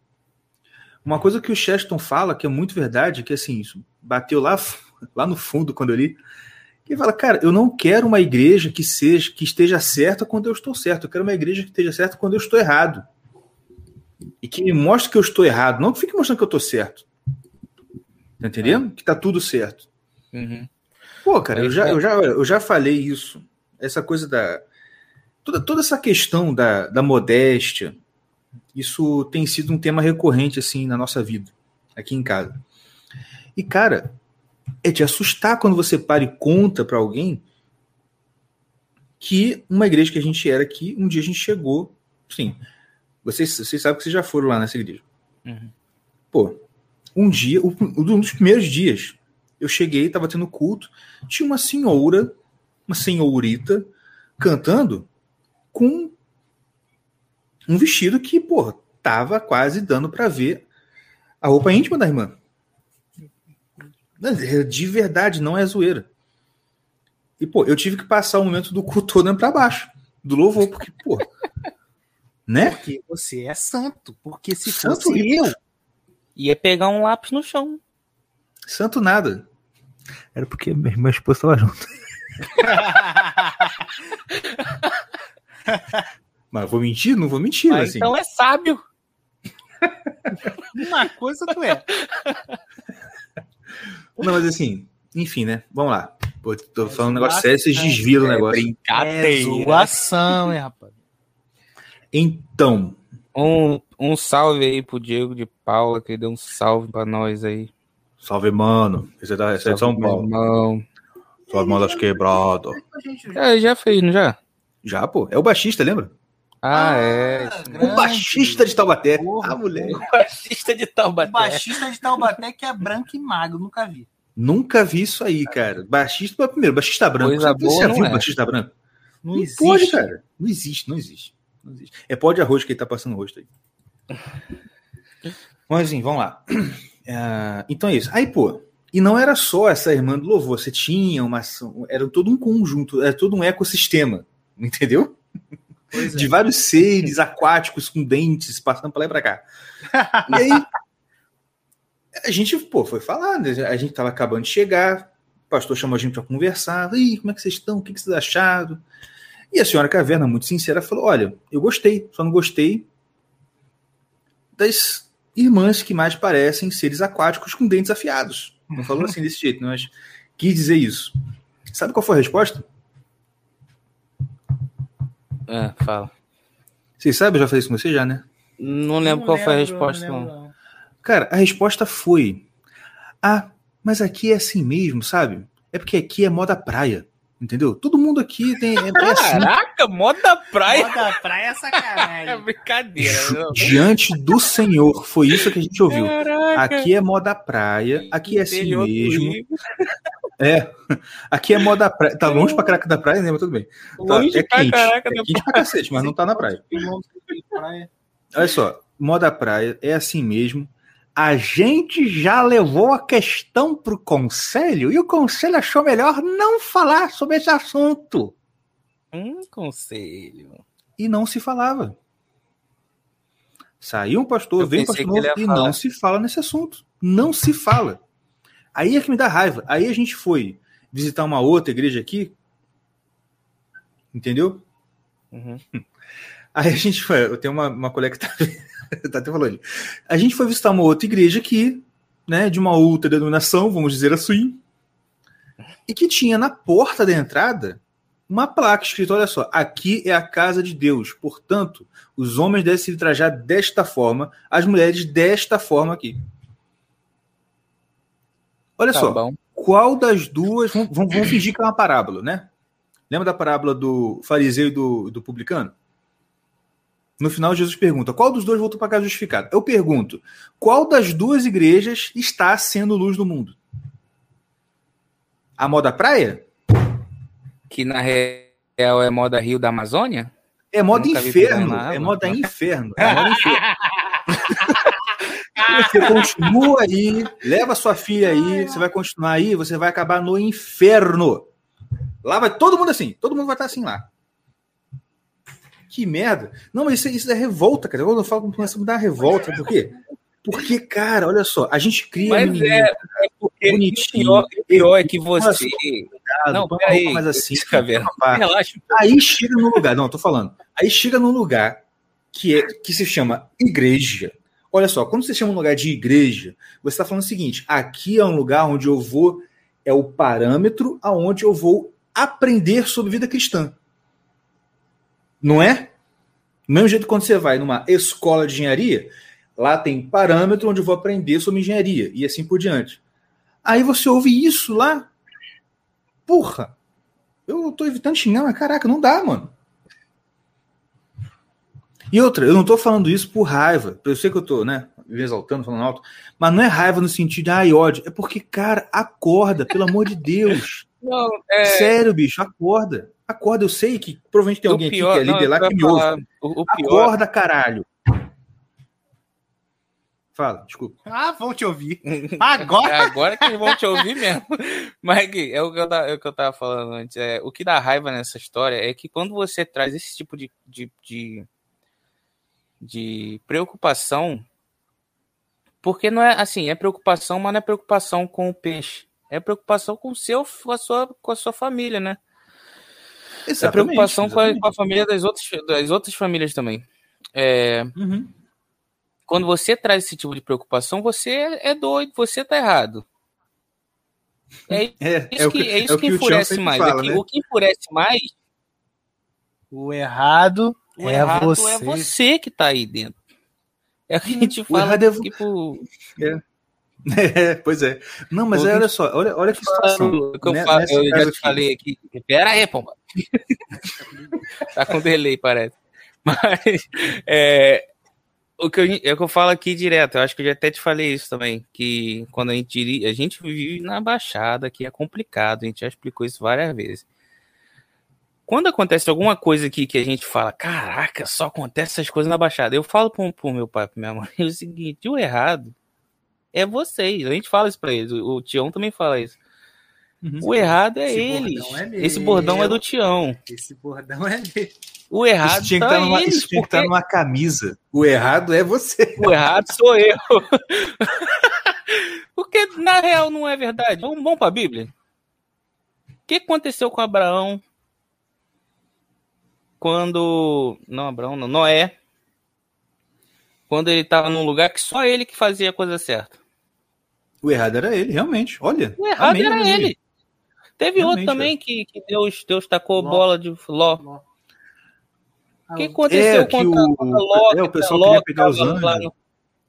Uma coisa que o Cheston fala, que é muito verdade, que assim, isso bateu lá, lá no fundo quando eu li, que ele fala, cara, eu não quero uma igreja que seja que esteja certa quando eu estou certo. Eu quero uma igreja que esteja certa quando eu estou errado. E que me mostre que eu estou errado, não que fique mostrando que eu estou certo. Tá entendendo? Que tá tudo certo. Uhum. Pô, cara, eu já, é. eu, já, eu já falei isso. Essa coisa da. Toda, toda essa questão da, da modéstia, isso tem sido um tema recorrente, assim, na nossa vida, aqui em casa. E, cara, é te assustar quando você para e conta pra alguém que uma igreja que a gente era aqui, um dia a gente chegou. Sim, vocês, vocês sabem que vocês já foram lá nessa igreja. Uhum. Pô, um dia, um dos primeiros dias, eu cheguei, tava tendo culto, tinha uma senhora, uma senhorita, cantando com um vestido que, pô, tava quase dando pra ver a roupa íntima da irmã. De verdade, não é zoeira. E, pô, eu tive que passar o momento do culto olhando pra baixo, do louvor, porque, pô, [LAUGHS] né? Porque você é santo. Porque se Santo fosse eu, Ia pegar um lápis no chão. Santo nada. Era porque minha irmã esposa estava junto. [LAUGHS] Mas vou mentir? Não vou mentir, Mas assim. então é sábio. [LAUGHS] uma coisa tu é. Não, mas assim, enfim, né? Vamos lá. Pô, tô falando um negócio sério, vocês desviam do negócio. É Brincadeira. zoação, hein, rapaz. Então, Um, um salve aí pro Diego de Paula, que deu um salve pra nós aí. salve, mano. Esse é, da, esse é de São Salve, Paulo. irmão. Salve, mano, das quebradas. É, já fez, não já? Já, pô. É o baixista, lembra? Ah, é. O baixista de Taubaté. Porra, Ah, moleque. Baixista de O Taubaté. baixista de Taubaté que é branco e magro, nunca vi. Nunca vi isso aí, cara. Baixista, primeiro, baixista branco. Coisa Você boa já viu é. baixista branco? Não, Não existe. pode, cara. Não existe, não existe. Não existe. É pó de arroz que ele tá passando o rosto aí. [LAUGHS] Mas assim, vamos lá. Ah, então é isso. Aí, pô, e não era só essa irmã do louvor, você tinha uma. Era todo um conjunto, era todo um ecossistema, entendeu? Pois é. De vários seres aquáticos com dentes passando pra lá e pra cá. E aí, a gente, pô, foi falar, né? A gente tava acabando de chegar, o pastor chamou a gente pra conversar. Ih, como é que vocês estão? O que que vocês acharam? E a senhora Caverna, muito sincera, falou: Olha, eu gostei, só não gostei das irmãs que mais parecem seres aquáticos com dentes afiados. Não falou assim desse jeito, mas quis dizer isso. Sabe qual foi a resposta? É, fala. Vocês sabem, eu já falei isso com você já, né? Não lembro qual foi a resposta, não. não. lembro, não. Cara, a resposta foi: Ah, mas aqui é assim mesmo, sabe? É porque aqui é moda praia, Entendeu? Todo mundo aqui tem. É, é assim. Caraca, moda praia. Moda praia é [LAUGHS] É sacanagem. brincadeira. não. Diante do Senhor, foi isso que a gente ouviu. Caraca. Aqui é moda praia, aqui é assim mesmo. É. Aqui é moda praia. Tá longe pra caraca da praia, né? Mas tudo bem. Tá, Longe é pra quente. caraca é da quente pra cacete, mas não tá na praia. Olha só, moda praia é assim mesmo. A gente já levou a questão pro conselho e o conselho achou melhor não falar sobre esse assunto. Um conselho. E não se falava. Saiu um pastor, Eu vem um pastor novo e falar. não se fala nesse assunto. Não se fala. Aí é que me dá raiva. Aí a gente foi visitar uma outra igreja aqui. Entendeu? Uhum. [LAUGHS] Aí a gente foi. Eu tenho uma, uma colega que tá, [LAUGHS] tá até falando. A gente foi visitar uma outra igreja aqui, né? De uma outra denominação, vamos dizer assim. E que tinha na porta da entrada uma placa escrita: olha só, aqui é a casa de Deus. Portanto, os homens devem se trajar desta forma, as mulheres desta forma aqui. Olha Tá só, bom. qual das duas. Vamos, vamos- fingir que é uma parábola, né? Lembra da parábola do fariseu e do, do publicano? No final, Jesus pergunta: qual dos dois voltou para casa justificado? Eu pergunto: qual das duas igrejas está sendo luz do mundo? A moda praia? Que na real é moda Rio da Amazônia? É moda inferno. É moda inferno. É moda inferno. [LAUGHS] Você continua aí, leva sua filha aí, você vai continuar aí, você vai acabar no inferno. Lá vai todo mundo assim, todo mundo vai estar assim lá. Que merda. Não, mas isso, isso é revolta, cara. Quando eu falo começa a me dar revolta, por quê? Porque, cara, olha só, a gente cria. Mas menino, é, é porque Bonitinho. o pior, o pior é que você. cuidado, Não, peraí. mais assim. Pá. Relaxa. Aí chega num lugar, não, eu tô falando. Aí chega num lugar que, é, que se chama igreja. Olha só, quando você chama um lugar de igreja, você está falando o seguinte: aqui é um lugar onde eu vou, é o parâmetro aonde eu vou aprender sobre vida cristã. Não é? Do mesmo jeito quando você vai numa escola de engenharia, lá tem parâmetro onde eu vou aprender sobre engenharia e assim por diante. Aí você ouve isso lá. Porra, eu tô evitando xingar, mas caraca, não dá, mano. E outra, eu não tô falando isso por raiva. Eu sei que eu tô, né, me exaltando, falando alto, mas não é raiva no sentido de ai, ódio. É porque, cara, acorda, pelo amor de Deus. [LAUGHS] Não, é, Sério, bicho, acorda. Acorda, eu sei que provavelmente tem o alguém pior, aqui que é não, líder lá que me ouve. o, o pior, Acorda, caralho. Fala, desculpa. Ah, vão te ouvir. Agora? Agora que eles vão te ouvir mesmo. Mas é o que eu tava, é o que eu tava falando antes. É, o que dá raiva nessa história é que quando você traz esse tipo de, de, de, de preocupação, porque não é assim, é preocupação, mas não é preocupação com o peixe. É preocupação com o seu, com a sua, com a sua família, né? É preocupação com a, com a família das outras, das outras famílias também. É, Uhum. quando você traz esse tipo de preocupação, você é é doido, você tá errado. É [LAUGHS] É, isso é o que, é isso é que que enfurece mais. fala, é que- né? O que enfurece mais, O errado o é errado você. é você que tá aí dentro. É o que a gente fala, é tipo, [LAUGHS] É, pois é. Não, mas é, que- olha só, olha, olha que situação. que eu, Né- falo, eu já te falei aqui. Pera aí, pomba. [LAUGHS] tá com delay, parece. [LAUGHS] Mas é, o, que eu, é o que eu falo aqui direto, eu acho que eu já até te falei isso também, que quando a gente a gente vive na Baixada, que é complicado, a gente já explicou isso várias vezes. Quando acontece alguma coisa aqui que a gente fala, caraca, só acontece essas coisas na Baixada, eu falo pro, pro meu pai, pra minha mãe, [LAUGHS] é o seguinte, o errado é vocês, a gente fala isso pra eles, o, o Tião também fala isso. Uhum. O errado é Esse eles. bordão é meu. Esse bordão é do Tião. Esse bordão é dele. O errado Isso tinha que tá estar numa, eles, isso tinha que estar porque numa camisa. O errado é você. o errado sou eu. [LAUGHS] porque na real não é verdade. Vamos, vamos pra Bíblia. O que aconteceu com Abraão quando. Não, Abraão, não. Noé. Quando ele tava num lugar que só ele que fazia a coisa certa. O errado era ele, realmente. Olha. O errado amém, era aleluia. ele. Teve outro Realmente, também que, que Deus, Deus tacou Ló. bola de Ló. O que Ah, aconteceu É, que o- Ló? é, o pessoal Ló queria pegar os anjos. no-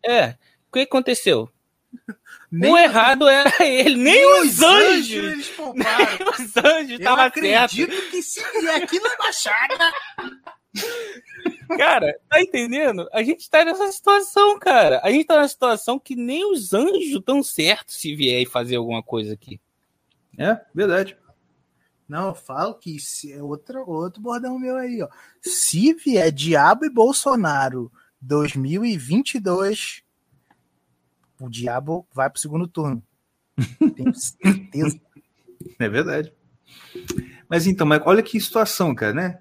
É. O que aconteceu? O errado era ele, nem, Nem os anjos. eles pouparam. [LAUGHS] Nem os anjos Eu tava certo. acredito que se vier aqui na Baixada. Cara, tá entendendo? A gente tá nessa situação, cara. A gente tá nessa situação que nem os anjos estão certos se vier e fazer alguma coisa aqui. É, verdade. Não, eu falo que se é outro, outro bordão meu aí, ó. Se vier Diabo e Bolsonaro 2022, o Diabo vai pro segundo turno. [LAUGHS] Tenho certeza. É verdade. Mas então, mas olha que situação, cara, né?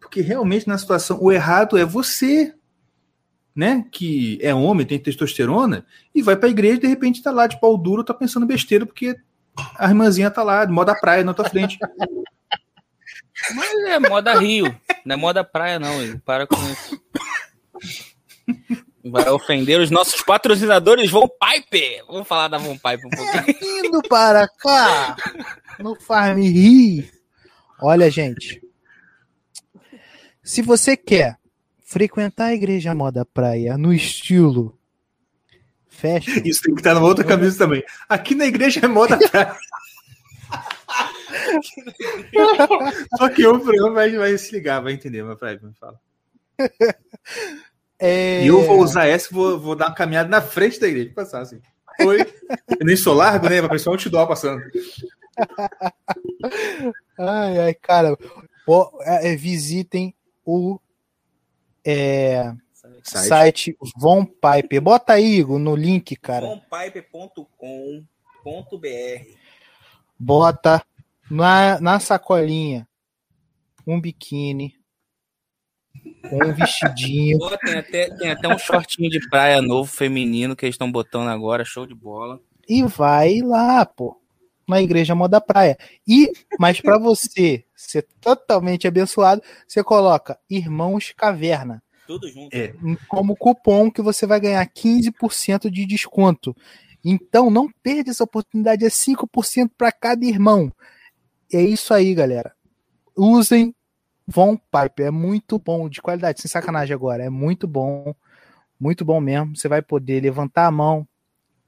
Porque realmente na situação, o errado é você, né? Que é homem, tem testosterona, e vai pra igreja e de repente tá lá de pau duro, tá pensando besteira, porque a irmãzinha tá lá, de moda praia na tua frente. Mas é moda Rio, não é moda praia, não. Ele para com isso. Vai ofender os nossos patrocinadores Von Pipe. Vamos falar da Von Pipe um pouquinho. [LAUGHS] Indo para cá, no Farm Rir. Olha, gente. Se você quer frequentar a igreja moda praia no estilo fashion, Isso tem que estar numa outra camisa também. Aqui na igreja é moda praia. [LAUGHS] Só que o programa vai, vai se ligar, vai entender, meu pai, me fala. É... E eu vou usar essa e vou, vou dar uma caminhada na frente da igreja, passar assim. Oi. Eu nem sou largo, né? Vai parecer um outdoor passando. Ai, ai, cara. Ó, é, é, visitem o é, Site. site Von Piper. Bota aí, Igor, no link, cara. Vonpipe.com.br Bota na, na sacolinha um biquíni, um vestidinho. Pô, tem, até, tem até um shortinho de praia novo feminino que eles estão botando agora, show de bola. e vai lá, pô, na igreja moda praia. E, mas para você ser totalmente abençoado, você coloca Irmãos Caverna Tudo junto. É. como cupom que você vai ganhar 15% de desconto. Então não perde essa oportunidade, é 5% para cada irmão. É isso aí, galera. Usem Von Pipe, é muito bom, de qualidade, sem sacanagem agora, é muito bom, muito bom mesmo. Você vai poder levantar a mão,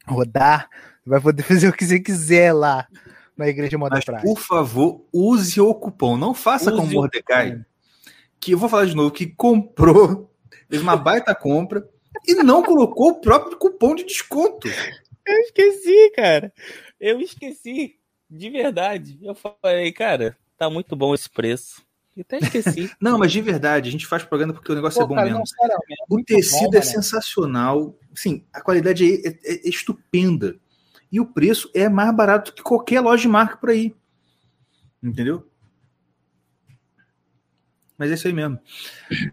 rodar, vai poder [LAUGHS] fazer o que você quiser lá na igreja Moda Mas, Praia. por favor, use o cupom. Não faça Use como o Mordecai, que eu vou falar de novo, que comprou, [LAUGHS] fez uma baita compra e não colocou o próprio cupom de desconto. Eu esqueci, cara. Eu esqueci. De verdade. Eu falei, cara, tá muito bom esse preço. Eu até esqueci. [LAUGHS] Não, mas de verdade, a gente faz propaganda porque o negócio é bom cara, mesmo. não, sério, é O tecido bom, é mano. sensacional. Sim, a qualidade é, é- é estupenda. E o preço é mais barato que qualquer loja de marca por aí. Entendeu? Mas é isso aí mesmo.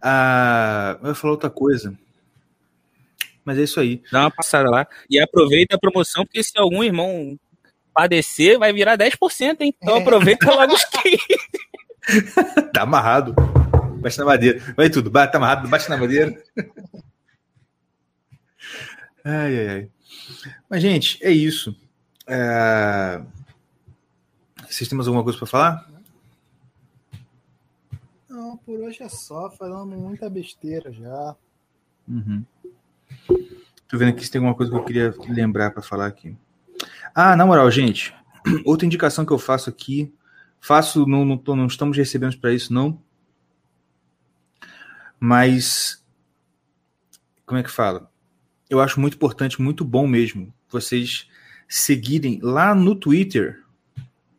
Ah, eu ia falar outra coisa. Mas é isso aí. Dá uma passada lá. E aproveita a promoção, porque se algum irmão padecer, vai virar 10%, hein? Então É. aproveita logo os [LAUGHS] que. [LAUGHS] Tá amarrado. Bate na madeira. Vai tudo. Bate, tá amarrado, bate na madeira. Ai, ai, ai. Mas, gente, é isso. É... Vocês têm mais alguma coisa para falar? Não, por hoje é só, falando muita besteira já. Uhum. Tô vendo aqui se tem alguma coisa que eu queria lembrar para falar aqui. Ah, na moral, gente, [CLEARS THROAT] outra indicação que eu faço aqui, faço, não, não, tô- não estamos recebendo para isso, não. Mas, como é que fala? Eu acho muito importante, muito bom mesmo, vocês seguirem lá no Twitter,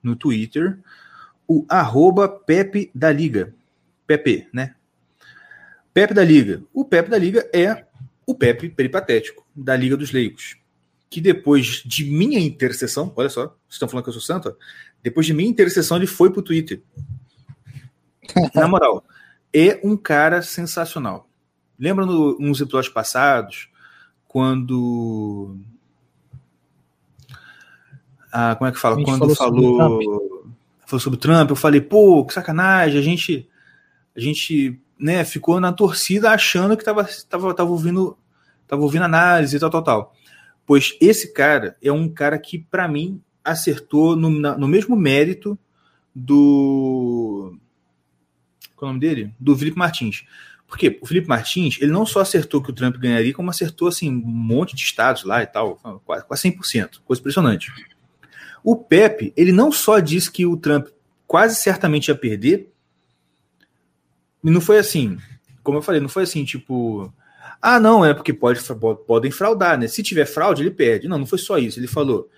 no Twitter, o arroba Pepe da Liga. Pepe, né? Pepe da Liga. O Pepe da Liga é o Pepe peripatético, da Liga dos Leigos. Que depois de minha intercessão, olha só, vocês estão falando que eu sou santo? ó? Depois de minha intercessão, ele foi pro Twitter. [LAUGHS] Na moral, é um cara sensacional. Lembra no, nos episódios passados, quando. Ah, como é que fala? Quando falou sobre falou. Falou sobre o Trump, eu falei, pô, que sacanagem, a gente. A gente né, ficou na torcida achando que tava, tava, tava ouvindo tava ouvindo análise e tal, tal, tal. Pois esse cara é um cara que, para mim, acertou no, no mesmo mérito do. Qual é o nome dele? Do Felipe Martins. Porque o Felipe Martins, ele não só acertou que o Trump ganharia, como acertou assim, um monte de estados lá e tal, quase, quase 100%, coisa impressionante. O Pepe, ele não só disse que o Trump quase certamente ia perder, e não foi assim, como eu falei, não foi assim, tipo, ah, não, é porque pode, podem fraudar, né? Se tiver fraude, ele perde. Não, não foi só isso. Ele falou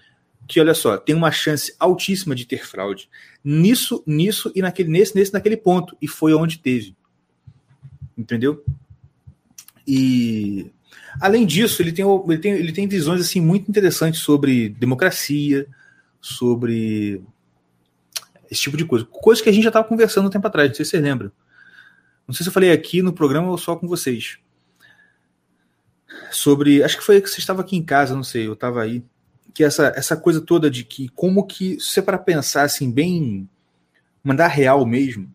que, olha só, tem uma chance altíssima de ter fraude. Nisso, nisso e naquele, nesse, nesse, naquele ponto. E foi onde teve. Entendeu? E além disso, ele tem, ele tem, ele tem visões assim muito interessantes sobre democracia, sobre esse tipo de coisa. Coisa que a gente já estava conversando um tempo atrás, não sei se vocês lembram. Não sei se eu falei aqui no programa ou só com vocês sobre. Acho que foi que você estava aqui em casa, não sei, eu estava aí. Que essa, essa coisa toda de que, como que, se para pensar assim, bem. mandar real mesmo.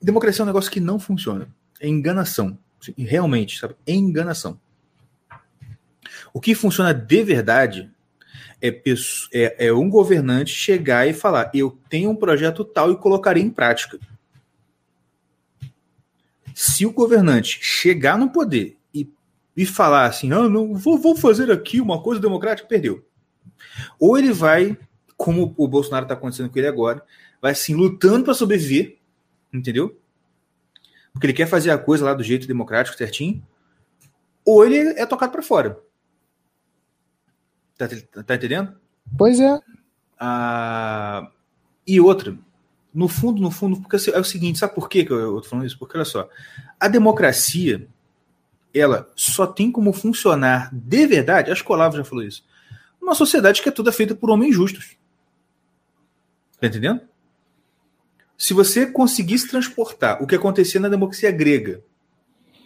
Democracia é um negócio que não funciona. É enganação. Realmente, sabe? É enganação. O que funciona de verdade é, é, é, um governante chegar e falar: eu tenho um projeto tal e colocarei em prática. Se o governante chegar no poder e falar assim, ah, não, vou, vou fazer aqui uma coisa democrática, perdeu. Ou ele vai, como o Bolsonaro está acontecendo com ele agora, vai assim, lutando para sobreviver, entendeu? Porque ele quer fazer a coisa lá do jeito democrático, certinho, ou ele é tocado para fora. Tá, tá, entendendo? Pois é. Ah, e outra, no fundo, no fundo, porque é o seguinte, sabe por que eu tô falando isso? Porque olha só, a democracia ela só tem como funcionar de verdade, acho que o Olavo já falou isso, uma sociedade que é toda feita por homens justos. Tá entendendo? Se você conseguisse transportar o que acontecia na democracia grega,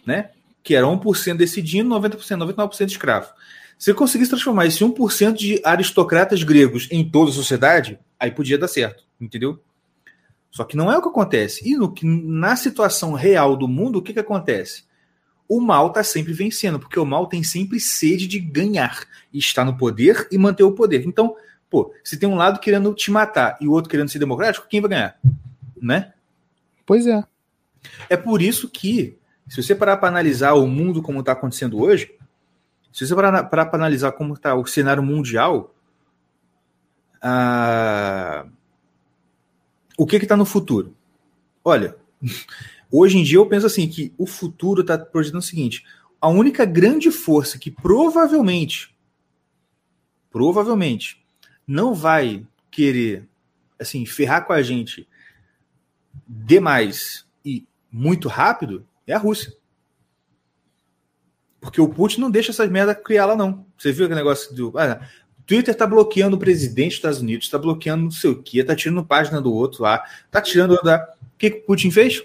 né? Que era 1% decidindo, 90%, 99% escravo. Se conseguisse transformar esse 1% de aristocratas gregos em toda a sociedade, aí podia dar certo, entendeu? Só que não é o que acontece. E no, na situação real do mundo, o que, que acontece? O mal está sempre vencendo, porque o mal tem sempre sede de ganhar, e está no poder e manter o poder. Então, pô, se tem um lado querendo te matar e o outro querendo ser democrático, quem vai ganhar? Né? Pois é. É por isso que, se você parar para analisar o mundo como está acontecendo hoje, se você parar para analisar como está o cenário mundial, ah, o que está no futuro? Olha, Hoje em dia eu penso assim que o futuro está projetando o seguinte: a única grande força que provavelmente, provavelmente, não vai querer assim ferrar com a gente demais e muito rápido é a Rússia. Porque o Putin não deixa essas merda criar lá, não. Você viu aquele negócio do. Ah, Twitter tá bloqueando o presidente dos Estados Unidos, tá bloqueando não sei o que, tá tirando página do outro lá, tá tirando da. O que, que o Putin fez?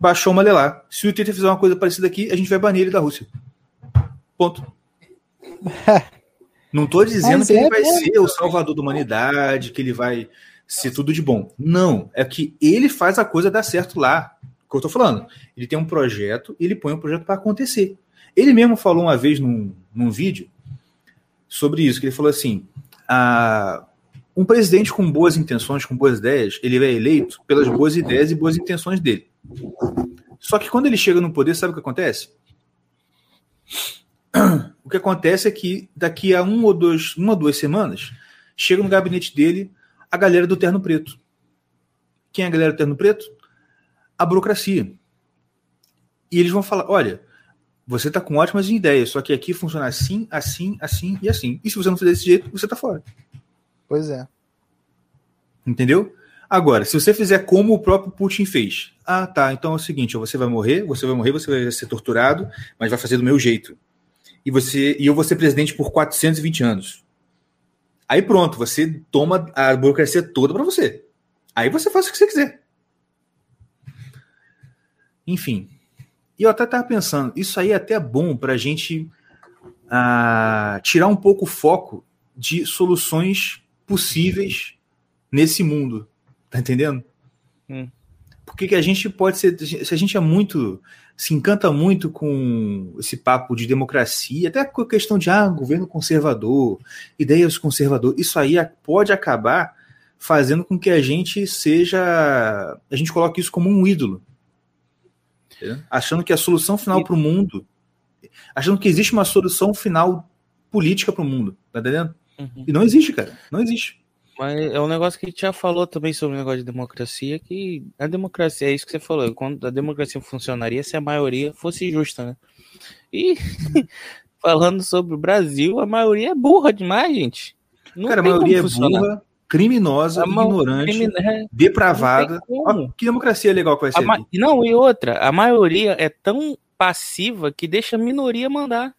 Baixou uma lá. Se o Twitter fizer uma coisa parecida aqui, a gente vai banir ele da Rússia. Ponto. [LAUGHS] Não estou dizendo Mas que é ele vai ser o salvador da humanidade, que ele vai ser tudo de bom. Não, é que ele faz a coisa dar certo lá. Que eu estou falando. Ele tem um projeto e ele põe um projeto para acontecer. Ele mesmo falou uma vez num, num vídeo sobre isso, que ele falou assim: a, um presidente com boas intenções, com boas ideias, ele é eleito pelas boas ideias e boas intenções dele. Só que quando ele chega no poder, sabe o que acontece? O que acontece é que daqui a um ou dois, uma ou duas semanas, chega no gabinete dele a galera do terno preto. Quem é a galera do terno preto? A burocracia. E eles vão falar: olha, você está com ótimas ideias, só que aqui funciona assim, assim, assim e assim. E se você não fizer desse jeito, você está fora. Pois é. Entendeu? Agora, se você fizer como o próprio Putin fez, ah, tá, então é o seguinte, você vai morrer, você vai morrer, você vai ser torturado, mas vai fazer do meu jeito. E você e eu vou ser presidente por 420 anos. Aí pronto, você toma a burocracia toda para você. Aí você faz o que você quiser. Enfim. E eu até estava pensando, isso aí é até bom para a gente ah, tirar um pouco o foco de soluções possíveis nesse mundo. Tá entendendo? Hum. Porque que a gente pode ser. Se a gente é muito. Se encanta muito com esse papo de democracia, até com a questão de ah, governo conservador, ideias conservadoras, isso aí pode acabar fazendo com que a gente seja. A gente coloque isso como um ídolo. entendeu? achando que a solução final para o mundo, achando que existe uma solução final política para o mundo, tá entendendo? Uhum. E não existe, cara, não existe. Mas é um negócio que a gente já falou também sobre o negócio de democracia, que a democracia, é isso que você falou, quando a democracia funcionaria se a maioria fosse justa, né? E [LAUGHS] falando sobre o Brasil, a maioria é burra demais, gente. Não cara, a maioria é burra, criminosa, ignorante, crime- é, depravada. Ó, que democracia legal que vai ser ma-. Não, e outra, a maioria é tão passiva que deixa a minoria mandar.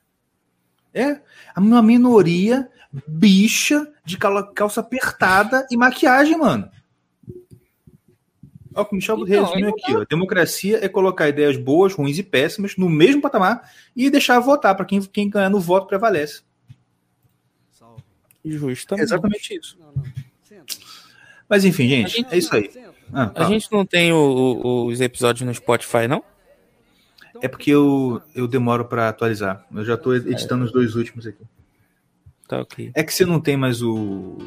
É, uma minoria bicha de calça apertada e maquiagem, mano. Ó, o Michel Então, resumiu aqui, ó. Democracia é colocar ideias boas, ruins e péssimas no mesmo patamar e deixar votar para quem, quem ganhar no voto prevalece. É Justamente. exatamente isso. Mas enfim, gente, é isso aí. Ah, A gente não tem o- o- os episódios no Spotify, não? É porque eu, eu demoro para atualizar. Eu já tô editando os dois últimos aqui. Tá ok. É que você não tem mais o.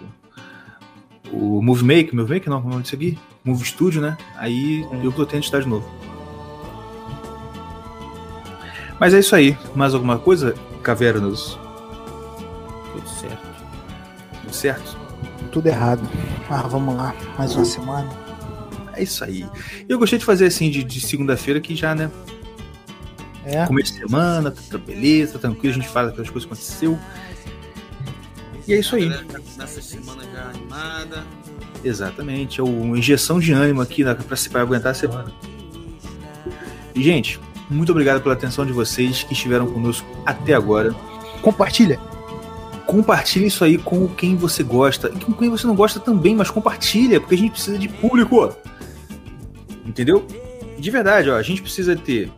O Movie Maker, Movie Maker não, como é disso aqui? Movie Studio, né? Aí Hum. eu tô tendo editar de novo. Mas é isso aí. Mais alguma coisa, Cavernas? Tudo certo. Tudo certo? Tudo errado. Ah, vamos lá. Mais uma semana. É isso aí. Eu gostei de fazer assim de, de segunda-feira que já, né? É. Começo de semana, tá, tá beleza, tá tranquilo, a gente fala aquelas coisas que aconteceu. E é isso aí. Nessa semana já animada. Exatamente. É uma injeção de ânimo aqui pra aguentar a semana. E, gente, muito obrigado pela atenção de vocês que estiveram conosco até agora. Compartilha. Compartilhe isso aí com quem você gosta. E com quem você não gosta também, mas compartilha, porque a gente precisa de público. Entendeu? De verdade, ó, a gente precisa ter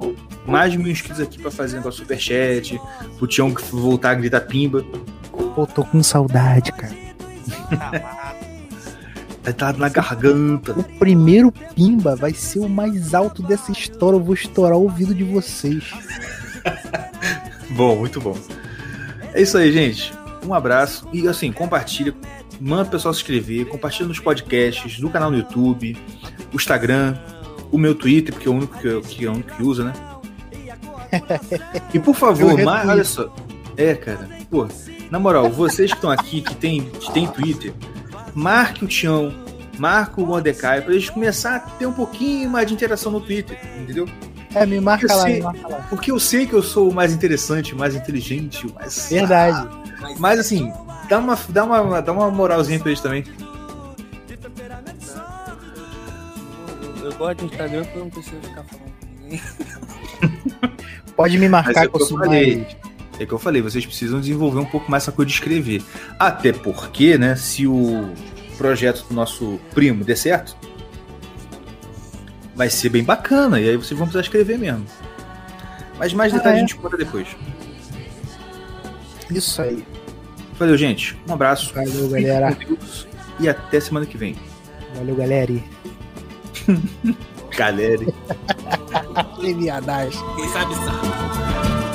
mais de mil inscritos aqui pra fazer negócio superchat, pro Tião voltar a gritar pimba. Pô, tô com saudade, cara. Tá, na garganta. O primeiro pimba vai ser o mais alto dessa história. Eu vou estourar o ouvido de vocês. [LAUGHS] Bom, muito bom. É isso aí, gente. Um abraço. E assim, compartilha. Manda o pessoal se inscrever. Compartilha nos podcasts, no canal no YouTube, o Instagram, o meu Twitter, porque é o único que, eu- que é o único que usa, né? [LAUGHS] E por favor, Eu ma- retweet. olha só. É, cara. Pô, na moral, vocês que estão aqui, que tem, que tem Twitter, marque o Tião, marque o Mordecai, pra eles começar a ter um pouquinho mais de interação no Twitter, entendeu? É, me marca lá, sei. me marca lá. Porque eu sei que eu sou o mais interessante, o mais inteligente, o mais. Verdade. Mas assim, dá uma, dá uma, dá uma moralzinha pra eles também. Eu gosto de Instagram porque eu não preciso ficar falando com ninguém. Pode me marcar que eu sou mais. É o que eu falei, vocês precisam desenvolver um pouco mais essa coisa de escrever. Até porque, né, se o projeto do nosso primo der certo, vai ser bem bacana. E aí vocês vão precisar escrever mesmo. Mas mais Ah, detalhes é? a gente conta depois. Isso aí. Valeu, gente. Um abraço. Valeu, galera. E até semana que vem. Valeu, galera. [LAUGHS] Galera. [LAUGHS] Que viadagem. Quem sabe sabe.